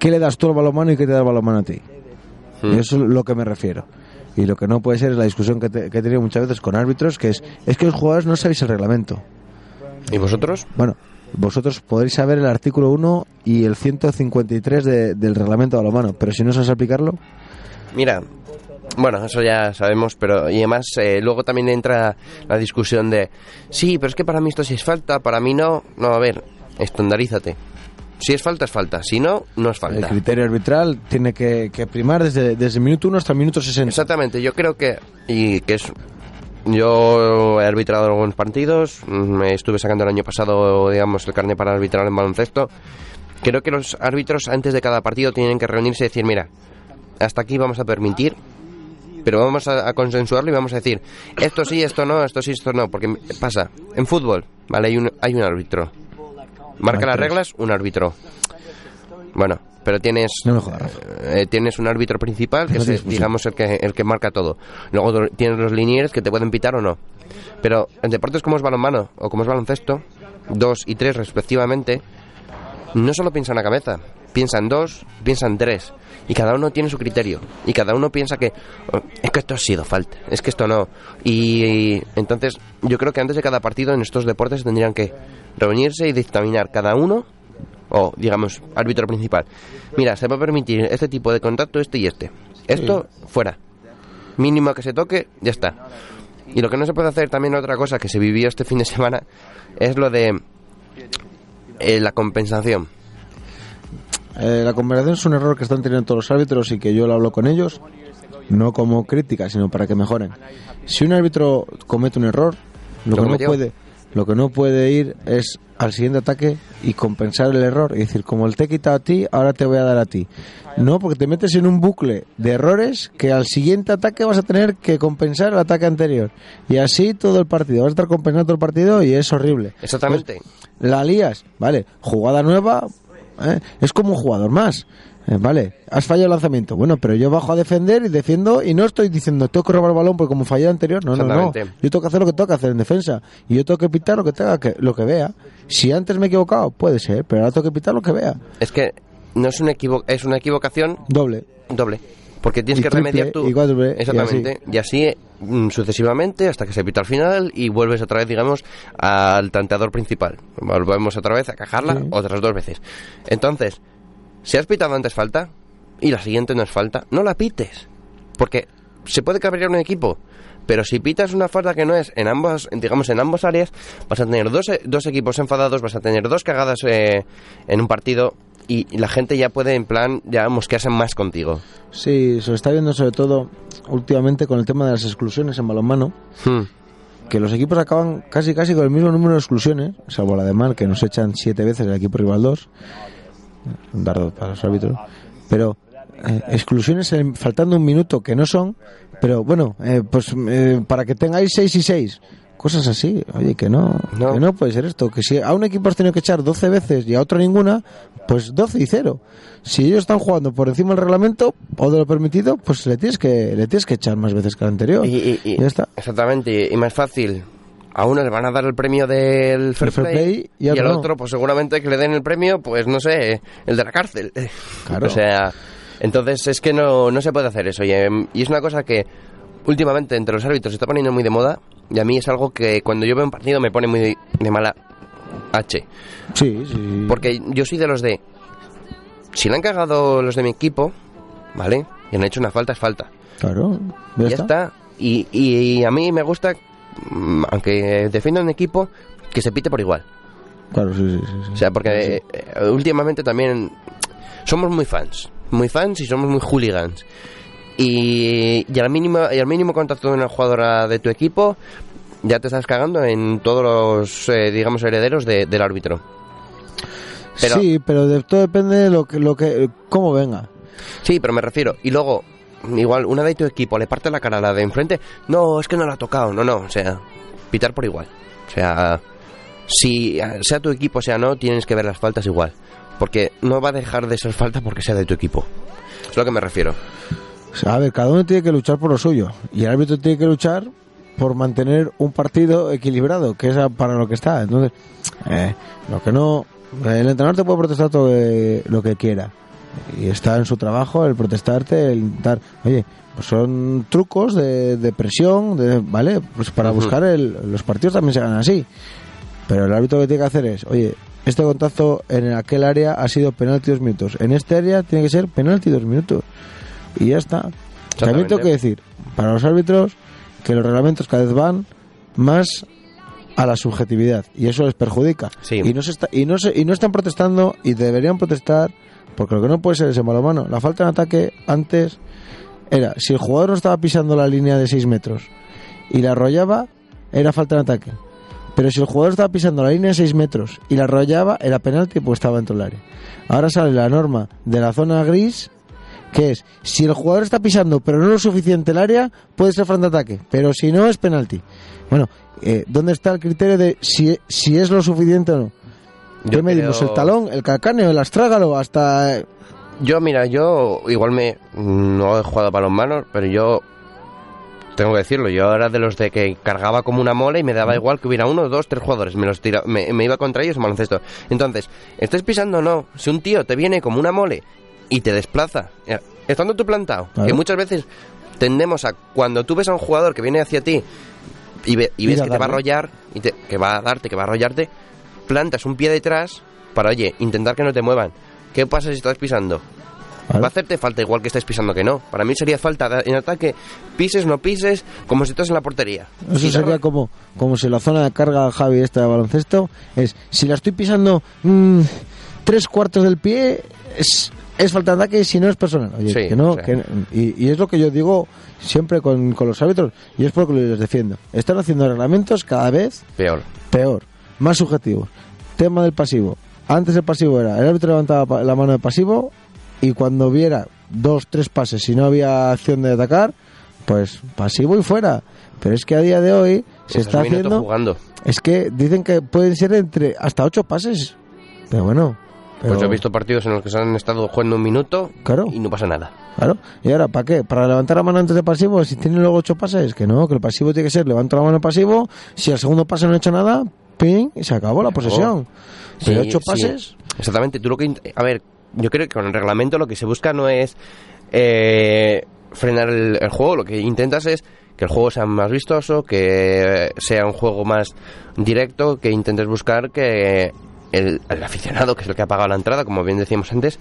¿Qué le das tú al balonmano y qué te da el balonmano a ti? Hmm. Eso es lo que me refiero. Y lo que no puede ser es la discusión que, te- que he tenido muchas veces con árbitros, que es, es que los jugadores no sabéis el reglamento. ¿Y vosotros? Bueno, vosotros podréis saber el artículo 1 y el 153 de- del reglamento de balonmano, pero si no sabes aplicarlo, Mira, bueno, eso ya sabemos, pero y además eh, luego también entra la discusión de, sí, pero es que para mí esto sí es falta, para mí no. No, a ver, estandarízate. Si es falta, es falta. Si no, no es el falta. criterio arbitral tiene que, que primar desde, desde el minuto 1 hasta el minuto 60. Exactamente, yo creo que, y que es, yo he arbitrado algunos partidos, mm, me estuve sacando el año pasado, digamos, el carnet para arbitrar en baloncesto. Creo que los árbitros antes de cada partido tienen que reunirse y decir, mira, hasta aquí vamos a permitir, pero vamos a, a consensuarlo y vamos a decir, esto sí, esto no, esto sí, esto no, porque pasa, en fútbol, ¿vale? Hay un, hay un árbitro. Marca las reglas, un árbitro. Bueno, pero tienes No me jodas, eh, tienes un árbitro principal que No es digamos el que el que marca todo. Luego tienes los linieres que te pueden pitar o no. Pero en deportes como es balonmano o como es baloncesto dos y tres respectivamente no solo piensan a cabeza piensan dos piensan tres. Y cada uno tiene su criterio. Y cada uno piensa que "Oh, es que esto ha sido falta es que esto no y, y entonces yo creo que antes de cada partido en estos deportes tendrían que reunirse y dictaminar cada uno o digamos árbitro principal. Mira se va a permitir este tipo de contacto este y este. Esto fuera. Mínimo que se toque ya está. Y lo que no se puede hacer también otra cosa que se vivió este fin de semana es lo de eh, la compensación. Eh, la conversación es un error que están teniendo todos los árbitros y que yo lo hablo con ellos, no como crítica, sino para que mejoren. Si un árbitro comete un error, lo, Lo que no puede, lo que no puede ir es al siguiente ataque y compensar el error y decir, como el te he quitado a ti, ahora te voy a dar a ti. No, porque te metes en un bucle de errores que al siguiente ataque vas a tener que compensar el ataque anterior. Y así todo el partido. Vas a estar compensando todo el partido y es horrible. exactamente La lías, vale, jugada nueva, ¿eh? es como un jugador más. Eh, vale, has fallado el lanzamiento. Bueno, pero yo bajo a defender y defiendo y no estoy diciendo tengo que robar el balón porque como fallé el anterior. No, no, no. Yo tengo que hacer lo que tengo que hacer en defensa y yo tengo que pitar lo que tenga que lo que vea. Si antes me he equivocado, puede ser, pero ahora tengo que pitar lo que vea. es que no es una equivo- es una equivocación Doble. doble porque tienes Y que triple, remediar tú y cuádruple, y exactamente y así, mm, sucesivamente hasta que se pita al final y vuelves otra vez digamos al tanteador principal volvemos otra vez a cajarla Sí. otras dos veces entonces si has pitado antes falta y la siguiente no es falta no la pites porque se puede cabrear un equipo pero si pitas una falta que no es en ambas digamos en ambas áreas vas a tener dos, dos equipos enfadados vas a tener dos cagadas eh, en un partido y la gente ya puede en plan ya mosquearse más contigo Sí, se está viendo sobre todo últimamente con el tema de las exclusiones en balonmano. Hmm. que los equipos acaban casi casi con el mismo número de exclusiones, salvo la de Mal, que nos echan siete veces el equipo rival 2. Un dardo para los árbitros. Pero eh, exclusiones en- faltando un minuto que no son, pero bueno, eh, pues eh, para que tengáis 6 y 6. Cosas así, oye, que no, No. que no puede ser esto. Que si a un equipo has tenido que echar 12 veces y a otro ninguna, pues 12 y 0. Si ellos están jugando por encima del reglamento o de lo permitido, pues le tienes que, le tienes que echar más veces que al anterior. Y, y- y- ya está. Exactamente, y más fácil. A uno le van a dar el premio del fair, play, play y y, al no. otro, pues seguramente que le den el premio, pues no sé, el de la cárcel. Claro. O sea, entonces es que no, no se puede hacer eso. Y, em, y es una cosa que últimamente entre los árbitros se está poniendo muy de moda. Y a mí es algo que cuando yo veo un partido me pone muy de, mala H. Sí, sí. Porque yo soy de los de. Si le han cagado los de mi equipo, ¿vale? Y han hecho una falta, es falta. Claro, ya, Ya está. está. Y, y a mí me gusta, aunque defienda un equipo, que se pite por igual. Claro, sí, sí, sí, sí. O sea, porque eh, eh, últimamente también somos muy fans, muy fans y somos muy hooligans. Y, y al mínimo y al mínimo contacto de una jugadora de tu equipo ya te estás cagando en todos los eh, digamos herederos de- del árbitro. Pero, sí. Sí, pero de, todo depende de lo que, lo que, cómo venga. pero me refiero. Y luego, igual, una de tu equipo le parte la cara a la de enfrente. No, es que no la ha tocado. No, no. O sea, pitar por igual. O sea, si eh, sea tu equipo, sea no, tienes que ver las faltas igual. Porque no va a dejar de ser falta porque sea de tu equipo. Es lo que me refiero. A ver, cada uno tiene que luchar por lo suyo. Y el árbitro tiene que luchar por mantener un partido equilibrado, que es para lo que está. Entonces, eh, lo que no. El entrenador te puede protestar todo que- lo que quiera. Y está en su trabajo el protestarte, el dar. Oye, pues son trucos de, de presión, de, ¿vale? Pues para buscar el, los partidos también se ganan así. Pero el árbitro lo que tiene que hacer es, oye, este contacto en aquel área ha sido penalti dos minutos. En este área tiene que ser penalti dos minutos. Y ya está. También tengo que decir, para los árbitros, que los reglamentos cada vez van más a la subjetividad y eso les perjudica. Sí. Y no se está, y no se, y no están protestando y deberían protestar porque lo que no puede ser es en balonmano. La falta en ataque antes era si el jugador no estaba pisando la línea de 6 metros y la arrollaba, era falta en ataque. Pero si el jugador estaba pisando la línea de 6 metros y la arrollaba, era penalti, pues estaba dentro del área. Ahora sale la norma de la zona gris, que es, si el jugador está pisando pero no lo suficiente el área, puede ser falta de ataque. Pero si no, es penalti. Bueno, eh, ¿dónde está el criterio de si, si es lo suficiente o no? ¿Qué Yo medimos? creo- ¿El talón, el calcáneo, el astrágalo, hasta... eh, Yo, mira, yo igual me no he jugado para los manos, pero yo tengo que decirlo, yo era de los de que cargaba como una mole y me daba igual que hubiera uno, dos, tres jugadores, me los tira, me, me iba contra ellos en baloncesto. Entonces, estés pisando o no, si un tío te viene como una mole y te desplaza, estando tú plantado, Claro. que muchas veces tendemos a cuando tú ves a un jugador que viene hacia ti y, ve- y ves que te va a arrollar, y te- que va a darte, que va a arrollarte, plantas un pie detrás para, oye, intentar que no te muevan. ¿Qué pasa si estás pisando? Vale. Va a hacerte falta igual que estés pisando que no. Para mí sería falta en ataque, pises, no pises, como si estás en la portería. Eso sería como, como si la zona de carga Javi esta de baloncesto es, si la estoy pisando mm, tres cuartos del pie, es, es falta de ataque si no es personal. Oye, Sí, que no, o sea. que- y, y es lo que yo digo siempre con, con los árbitros y es por lo que les defiendo. Están haciendo reglamentos cada vez Peor. peor, más subjetivos. Tema del pasivo. Antes el pasivo era, el árbitro levantaba la mano de pasivo y cuando viera dos, tres pases y no había acción de atacar, pues pasivo y fuera. Pero es que a día de hoy se está haciendo... jugando. Es que dicen que pueden ser entre hasta ocho pases. Pero bueno... Pues yo he visto partidos en los que se han estado jugando un minuto Claro. y no pasa nada. Claro. ¿Y ahora para qué? ¿Para levantar la mano antes de pasivo? Si tienen luego ocho pases. Que no, que el pasivo tiene que ser levanto la mano de pasivo. Si al segundo pase no he hecho nada, y se acabó la posesión. Pero ocho sí. pases... Exactamente. Tú lo que a ver, yo creo que con el reglamento lo que se busca no es eh, frenar el, el juego. Lo que intentas es que el juego sea más vistoso, que sea un juego más directo, que intentes buscar que el, el aficionado, que es el que ha pagado la entrada, como bien decíamos antes,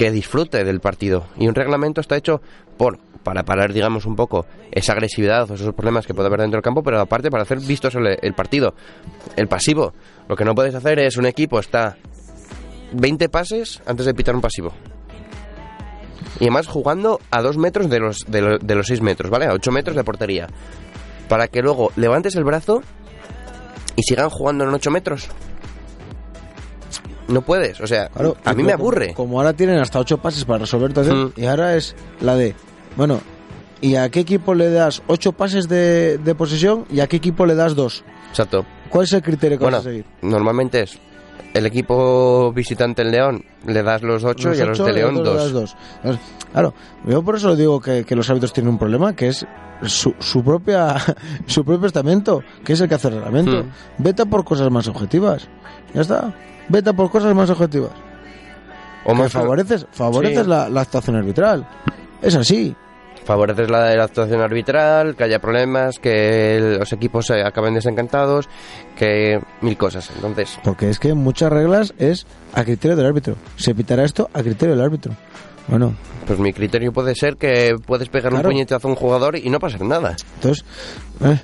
que disfrute del partido. Y un reglamento está hecho por para parar, digamos, un poco esa agresividad o esos problemas que puede haber dentro del campo, pero aparte para hacer vistos el, partido. El pasivo. Lo que no puedes hacer es un equipo está 20 pases antes de pitar un pasivo. Y además jugando a 2 metros de los, de, lo- de los 6 metros, ¿vale? A 8 metros de portería. Para que luego levantes el brazo y sigan jugando en 8 metros. No puedes, o sea, Claro, a mí me aburre. Como, ahora tienen hasta ocho pases para resolver todo eso, Mm. y ahora es la de, bueno, ¿y a qué equipo le das ocho pases de, de posesión y a qué equipo le das dos? Exacto. ¿Cuál es el criterio que Bueno, vas a seguir? normalmente es el equipo visitante en León le das los 8 Los y a los de León otros le das 2. dos. Entonces, Claro, yo por eso digo que, que los árbitros tienen un problema, que es su, su propia su propio estamento, que es el que hace el reglamento. Hmm. Vete por cosas más objetivas. Ya está. Vete por cosas más objetivas. O más favoreces, favoreces Sí. la, la actuación arbitral. Es así. favoreces la la actuación arbitral, que haya problemas, que los equipos se acaben desencantados, que mil cosas. Entonces, Porque es que muchas reglas es a criterio del árbitro. Se pitará esto a criterio del árbitro. Bueno, Pues mi criterio puede ser que puedes pegar Claro. un puñetazo a un jugador y no pasar nada. entonces, eh,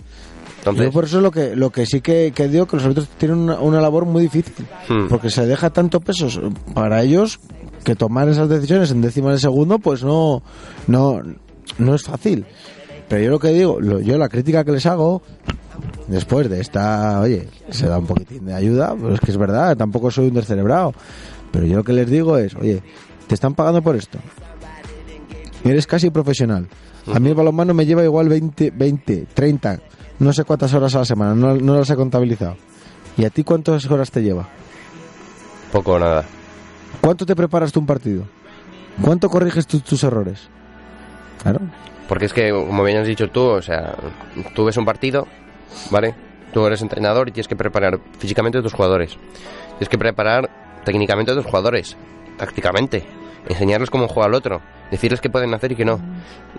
Entonces, yo por eso lo que lo que sí que, que digo que los árbitros tienen una, una labor muy difícil, Hmm. porque se deja tanto peso para ellos que tomar esas decisiones en décimas de segundo, pues no no no es fácil. Pero yo lo que digo, lo- yo la crítica que les hago después de esta, oye, se da un poquitín de ayuda, pero es que es verdad, tampoco soy un descerebrado. Pero yo lo que les digo es, oye, te están pagando por esto. Eres casi profesional. A mí el balonmano me lleva igual 20, 20, 30, no sé cuántas horas a la semana, no, no las he contabilizado. ¿Y a ti cuántas horas te lleva? poco o nada. ¿Cuánto te preparas tú un partido? ¿Cuánto corriges tú tus errores? Claro. Porque es que, como bien has dicho tú, o sea, tú ves un partido, ¿vale? Tú eres entrenador y tienes que preparar físicamente a tus jugadores. Tienes que preparar técnicamente a tus jugadores, tácticamente. Enseñarles cómo juega el otro. Decirles qué pueden hacer y qué no.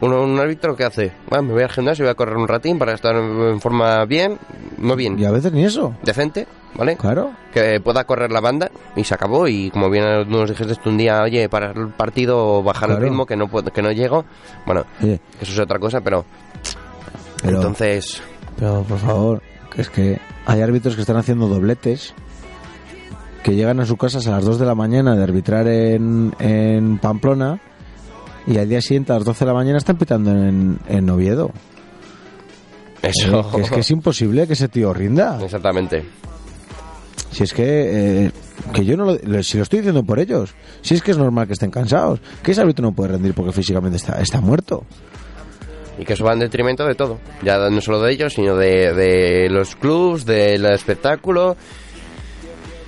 Uno, un árbitro, ¿qué hace? Bueno, me voy al gimnasio, voy a correr un ratín para estar en forma bien, no bien, Y a veces ni eso. decente, ¿vale? Claro. que pueda correr la banda y se acabó y como bien nos dijiste un día oye para el partido bajar Claro. el ritmo que no puedo, que no llego bueno eso es otra cosa pero, pero, entonces pero por favor, es que hay árbitros que están haciendo dobletes que llegan a sus casas a las 2 de la mañana de arbitrar en, en Pamplona y al día siguiente a las 12 de la mañana están pitando en, en Oviedo. eso Eh, que es que es imposible que ese tío rinda. exactamente Si es que, eh, que yo no lo, lo- si lo estoy diciendo por ellos, si es que es normal que estén cansados, que ese árbitro no puede rendir porque físicamente está, está muerto. y que eso va en detrimento de todo ya no solo de ellos sino de, de los clubs del espectáculo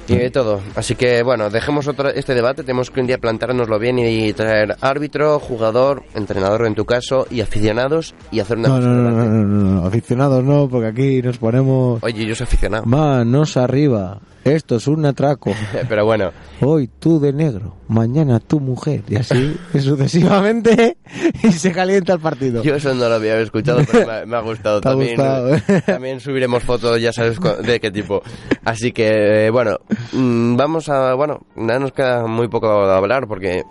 y de todo. Así que bueno, dejemos otro, este debate. Tenemos que un día plantárnoslo bien y traer árbitro, jugador, entrenador en tu caso y aficionados y hacer una No, no, no, no, delante. no, no, no, aficionados no, porque aquí nos ponemos Oye, yo soy aficionado. manos arriba. Esto es un atraco. Pero bueno, Hoy tú de negro, mañana tu mujer, y así sucesivamente, y se calienta el partido. yo eso no lo había escuchado, pero me, ha- me ha gustado Te ha también. gustado, ¿eh? También subiremos fotos, ya sabes de qué tipo. Así que, eh, bueno, mm, vamos a. Bueno, nada nos queda muy poco de hablar porque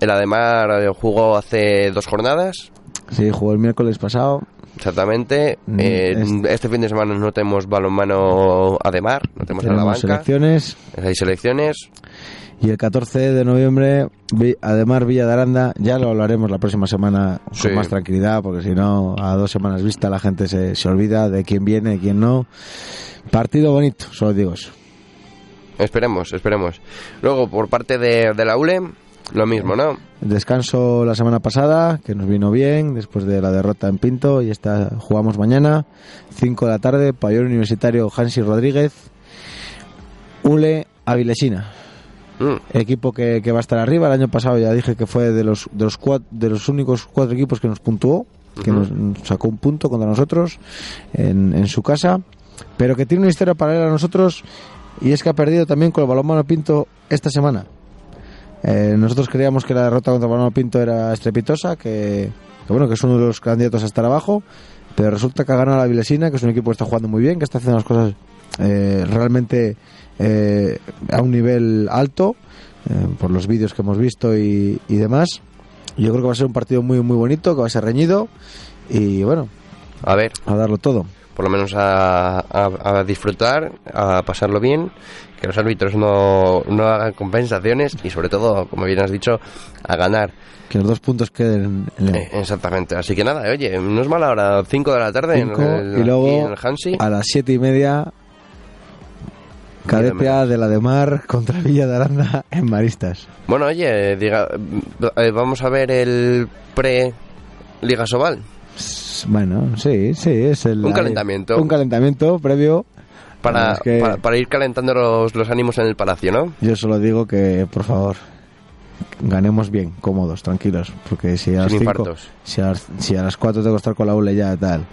el Ademar eh, jugó hace dos jornadas. Sí, jugó el miércoles pasado. Exactamente. Mm, Eh, es- Este fin de semana no tenemos balonmano Ademar, no tenemos, a la Tenemos banca. selecciones. Hay selecciones. Y el 14 de noviembre, Vi- Ademar Villa de Aranda, ya lo hablaremos la próxima semana Sí. con más tranquilidad, porque si no, a dos semanas vista la gente se, se olvida de quién viene y quién no. Partido bonito, solo digo eso. Esperemos, esperemos. Luego, por parte de, de la ULE, lo mismo, ¿no? Descanso la semana pasada, que nos vino bien, después de la derrota en Pinto, y esta jugamos mañana, 5 de la tarde, pabellón universitario Hansi Rodríguez, Ule Avilesina. Mm, equipo que, que va a estar arriba. El año pasado ya dije que fue de los de los cuat- de los únicos cuatro equipos que nos puntuó, que nos nos sacó un punto contra nosotros en, en su casa, pero que tiene una historia paralela a nosotros y es que ha perdido también con el balonmano Pinto esta semana. Eh, nosotros creíamos que la derrota contra balonmano Pinto era estrepitosa, que, que bueno que es uno de los candidatos a estar abajo, pero resulta que ha ganado la Vilesina, que es un equipo que está jugando muy bien, que está haciendo las cosas eh, realmente eh, a un nivel alto eh, por los vídeos que hemos visto y, y demás. Yo creo que va a ser un partido muy muy bonito, que va a ser reñido y bueno, A ver, a darlo todo. por lo menos a, a- a disfrutar, a pasarlo bien, que los árbitros no, no hagan compensaciones y sobre todo, como bien has dicho, a ganar. Que los dos puntos queden en. Eh, exactamente. Así que nada, oye, no es mala hora, 5 de la tarde en Cinco, el- y luego en el Hansi. a las siete y media Cadepia de la de Mar contra Villa de Aranda en Maristas. Bueno, oye, diga, eh, vamos a ver el pre Liga Sobal. Bueno, sí, sí, es el... Un calentamiento. Un calentamiento previo. Para, Es que- para, para ir calentando los, los ánimos en el palacio, ¿no? Yo solo digo que, por favor, ganemos bien, cómodos, tranquilos. Porque si a las Sin cinco- si a, las- si a las 4 tengo que estar con la ULE ya tal.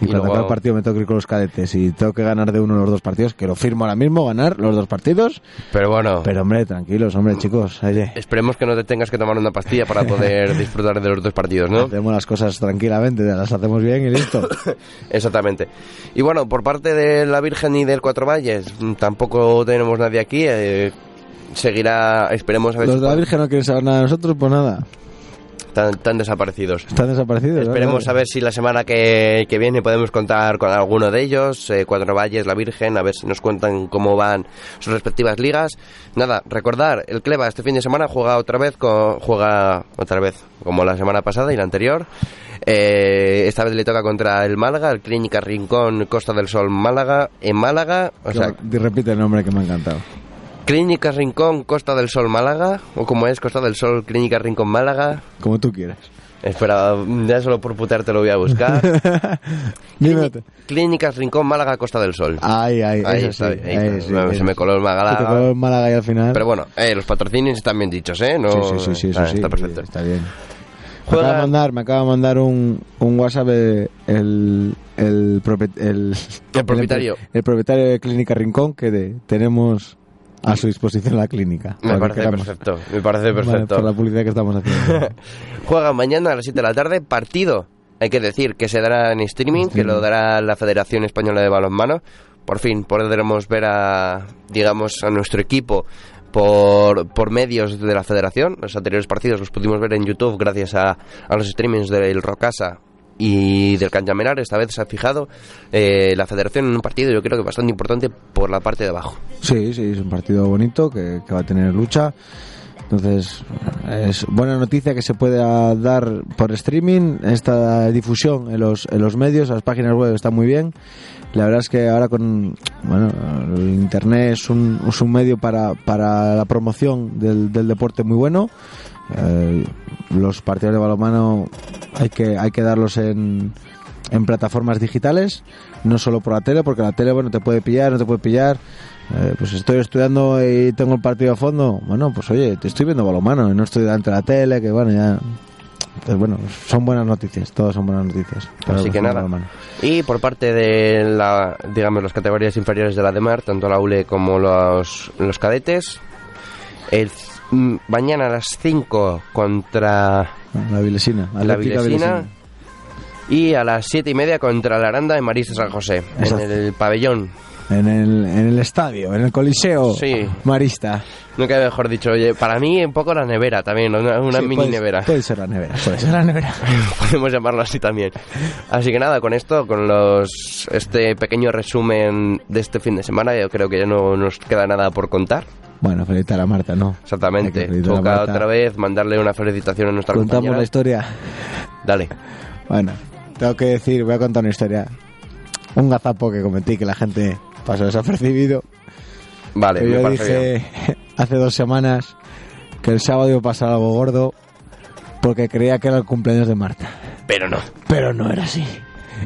Y, Y cuando luego- el partido me tengo que ir con los cadetes y tengo que ganar de uno los dos partidos, que lo firmo ahora mismo, ganar los dos partidos. Pero bueno, Pero hombre, tranquilos, hombre, chicos. Oye, esperemos que no te tengas que tomar una pastilla para poder disfrutar de los dos partidos, ¿no? hacemos las cosas tranquilamente, las hacemos bien y listo. Exactamente. Y bueno, por parte de la Virgen y del Cuatro Valles, tampoco tenemos nadie aquí. eh, seguirá, esperemos a ver Los de la Virgen no quieren saber nada de nosotros, pues nada. están, están desaparecidos. Están desaparecidos. Esperemos ¿verdad? a ver si la semana que, que viene podemos contar con alguno de ellos, eh, Cuatro Valles, La Virgen, a ver si nos cuentan cómo van sus respectivas ligas. Nada, recordar, el Cleva este fin de semana juega otra vez, con, juega otra vez como la semana pasada y la anterior. Eh, esta vez le toca contra el Málaga, el Clínica Rincón Costa del Sol Málaga, en Málaga, o sea, repite el nombre que me ha encantado. Clínica Rincón Costa del Sol Málaga, o como es Costa del Sol Clínica Rincón Málaga. Como tú quieras. Espera, ya solo por putear te lo voy a buscar. Clínicas Rincón Málaga Costa del Sol. Ay, ay, Ahí está, sí, sí, se me coló el Málaga. Se te coló el Málaga y al final. Pero bueno, eh, los patrocinios están bien dichos, ¿eh? No, sí, sí, sí, eso Ah, sí, Está perfecto. Está bien. Me acaba de mandar, me acaba de mandar un, un WhatsApp de el, el, el, El propietario. El, propietario de Clínica Rincón que de- tenemos a su disposición la clínica. Me que parece perfecto, me parece Vale, perfecto. por la publicidad que estamos haciendo. Juega mañana a las 7 de la tarde, partido. Hay que decir que se dará en streaming, que lo dará la Federación Española de Balonmano. Por fin podremos ver a, digamos, a nuestro equipo por, por medios de la Federación. Los anteriores partidos los pudimos ver en YouTube gracias a, a los streamings del Rocasa y del Canjamenar. Esta vez se ha fijado eh, la Federación en un partido, yo creo que bastante importante por la parte de abajo. Sí, sí, es un partido bonito que, que va a tener lucha. Entonces, es buena noticia que se pueda dar por streaming esta difusión en los, en los medios, las páginas web están muy bien. La verdad es que ahora con bueno, el internet es un, es un medio para, para la promoción del, del deporte muy bueno. Eh, los partidos de balonmano hay que, hay que darlos en, en plataformas digitales, no solo por la tele, porque la tele bueno te puede pillar, no te puede pillar. Eh, pues estoy estudiando y tengo el partido a fondo. Bueno, pues oye, te estoy viendo balonmano y no estoy delante de la tele, que bueno, ya. Pues bueno, son buenas noticias, todas son buenas noticias. Así que nada. Y por parte de la, digamos, las categorías inferiores de la DEMAR, tanto la ULE como los, los cadetes, el, mañana a las 5 contra La Vilesina, la Vilesina y a las 7 y media contra la Aranda de Marista San José, Exacto. en el pabellón. En el, en el estadio, en el Coliseo Sí. Marista. Nunca mejor dicho, oye, para mí un poco la nevera también, una, una Sí, mini puede- nevera. Puede ser la nevera, puede ser la nevera. Podemos llamarlo así también. Así que nada, con esto, con los este pequeño resumen de este fin de semana, yo creo que ya no nos queda nada por contar. Bueno, felicitar a Marta, ¿no? Exactamente. Toca otra vez mandarle una felicitación a nuestra Contamos compañera. la historia. Dale. Bueno, tengo que decir, voy a contar una historia. Un gazapo que cometí que la gente pasó desapercibido. Vale, me yo bien. dije hace dos semanas que el sábado iba a pasar algo gordo porque creía que era el cumpleaños de Marta. Pero no. Pero no era así.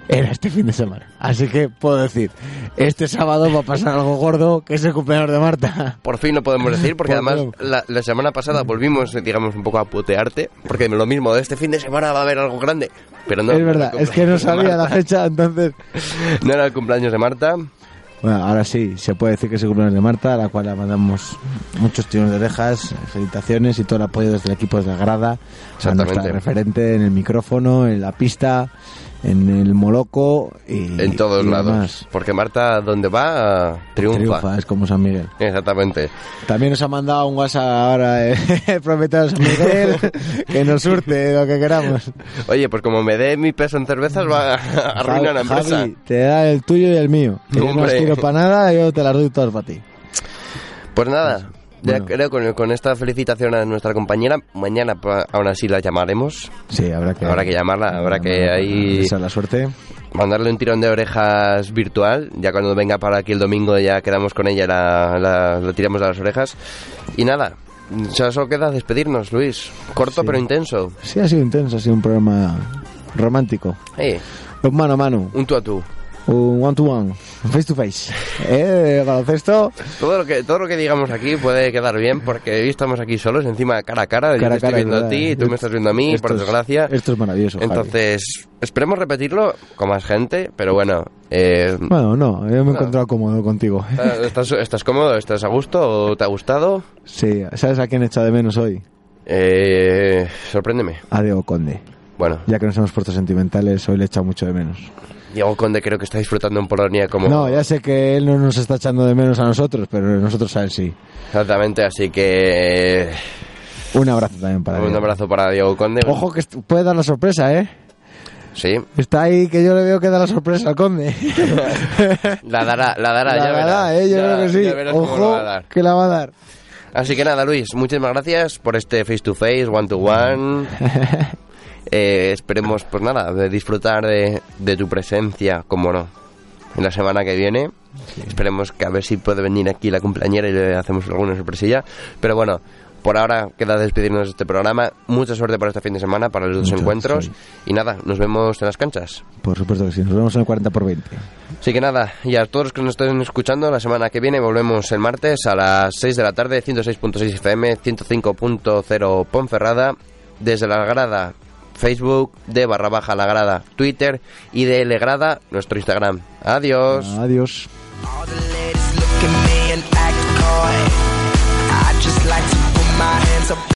Era este fin de semana. Así que puedo decir, este sábado va a pasar algo gordo que es el cumpleaños de Marta. Por fin lo podemos decir, porque Por además la, la semana pasada volvimos, digamos, un poco a putearte, porque lo mismo, este fin de semana va a haber algo grande. Pero no. es verdad, es que no sabía la fecha, entonces... No era el cumpleaños de Marta. Bueno, ahora sí, se puede decir que es el cumpleaños de Marta, a la cual le mandamos muchos tirones de orejas, felicitaciones y todo el apoyo desde el equipo de Grada, a nuestra referente en el micrófono, en la pista, en el Moloco y En todos y lados. demás. Porque Marta, donde va, triunfa. Triunfa, es como San Miguel. Exactamente. También nos ha mandado un WhatsApp ahora eh, el propietario San Miguel que nos surte lo que queramos. Oye, pues como me dé mi peso en cervezas, va a arruinar la empresa. Javi, te da el tuyo y el mío. Que yo no las quiero para nada, yo te las doy todas para ti. Pues nada, ya Bueno. creo con, con esta felicitación a nuestra compañera, mañana aún así la llamaremos. Sí, habrá que, Habrá que llamarla, habrá que ahí desear la suerte. mandarle un tirón de orejas virtual. Ya cuando venga para aquí el domingo ya quedamos con ella, la, la, la tiramos de las orejas. Y nada, ya solo queda despedirnos, Luis. Corto Sí. pero intenso. Sí, ha sido intenso, ha sido un programa romántico. Eh, Un mano a mano, un tú a tú. Un one to one, face to face. ¿Eh? Baloncesto, Todo lo que todo lo que digamos aquí puede quedar bien porque hoy estamos aquí solos, encima cara a cara. yo cara te a estoy cara. viendo a ti y tú me estás viendo a mí, Esto por es- desgracia. Esto es maravilloso. Javi. Entonces, esperemos repetirlo con más gente, pero bueno, eh, Bueno, no, yo me he No. encontrado cómodo contigo. ¿estás, ¿estás cómodo? ¿Estás a gusto o te ha gustado? Sí, ¿sabes a quién he echado de menos hoy? Eh, sorpréndeme. A Diego Conde. Bueno, Ya que nos hemos puesto sentimentales, hoy le he echado mucho de menos. Diego Conde creo que está disfrutando en Polonia como... No, ya sé que él no nos está echando de menos a nosotros, pero nosotros a él sí. Exactamente, así que... Un abrazo también para Un abrazo para Diego Conde. Ojo que puede dar la sorpresa, ¿eh? Sí, Está ahí que yo le veo que da la sorpresa al conde. la dará, la dará, La ya dará, verás. ¿eh? Yo Ya- creo que sí. Ojo que la va a dar. Así que nada, Luis, muchísimas gracias por este face to face, one to one. Eh, esperemos, pues nada, de disfrutar de, de tu presencia, como no, en la semana que viene. Esperemos que a ver si puede venir aquí la cumpleañera y le hacemos alguna sorpresilla. Pero bueno, por ahora queda despedirnos de este programa. Mucha suerte para este fin de semana, para los dos Muchas, encuentros. sí. Y nada, nos vemos en las canchas. Por supuesto que sí. Nos vemos en el 40 por 20. Así que nada, y a todos los que nos estén escuchando, la semana que viene volvemos el martes a las 6 de la tarde, 106.6 FM, 105.0 Ponferrada, desde la grada Facebook, de barra baja la grada Twitter y de Legrada nuestro Instagram. Adiós. Adiós.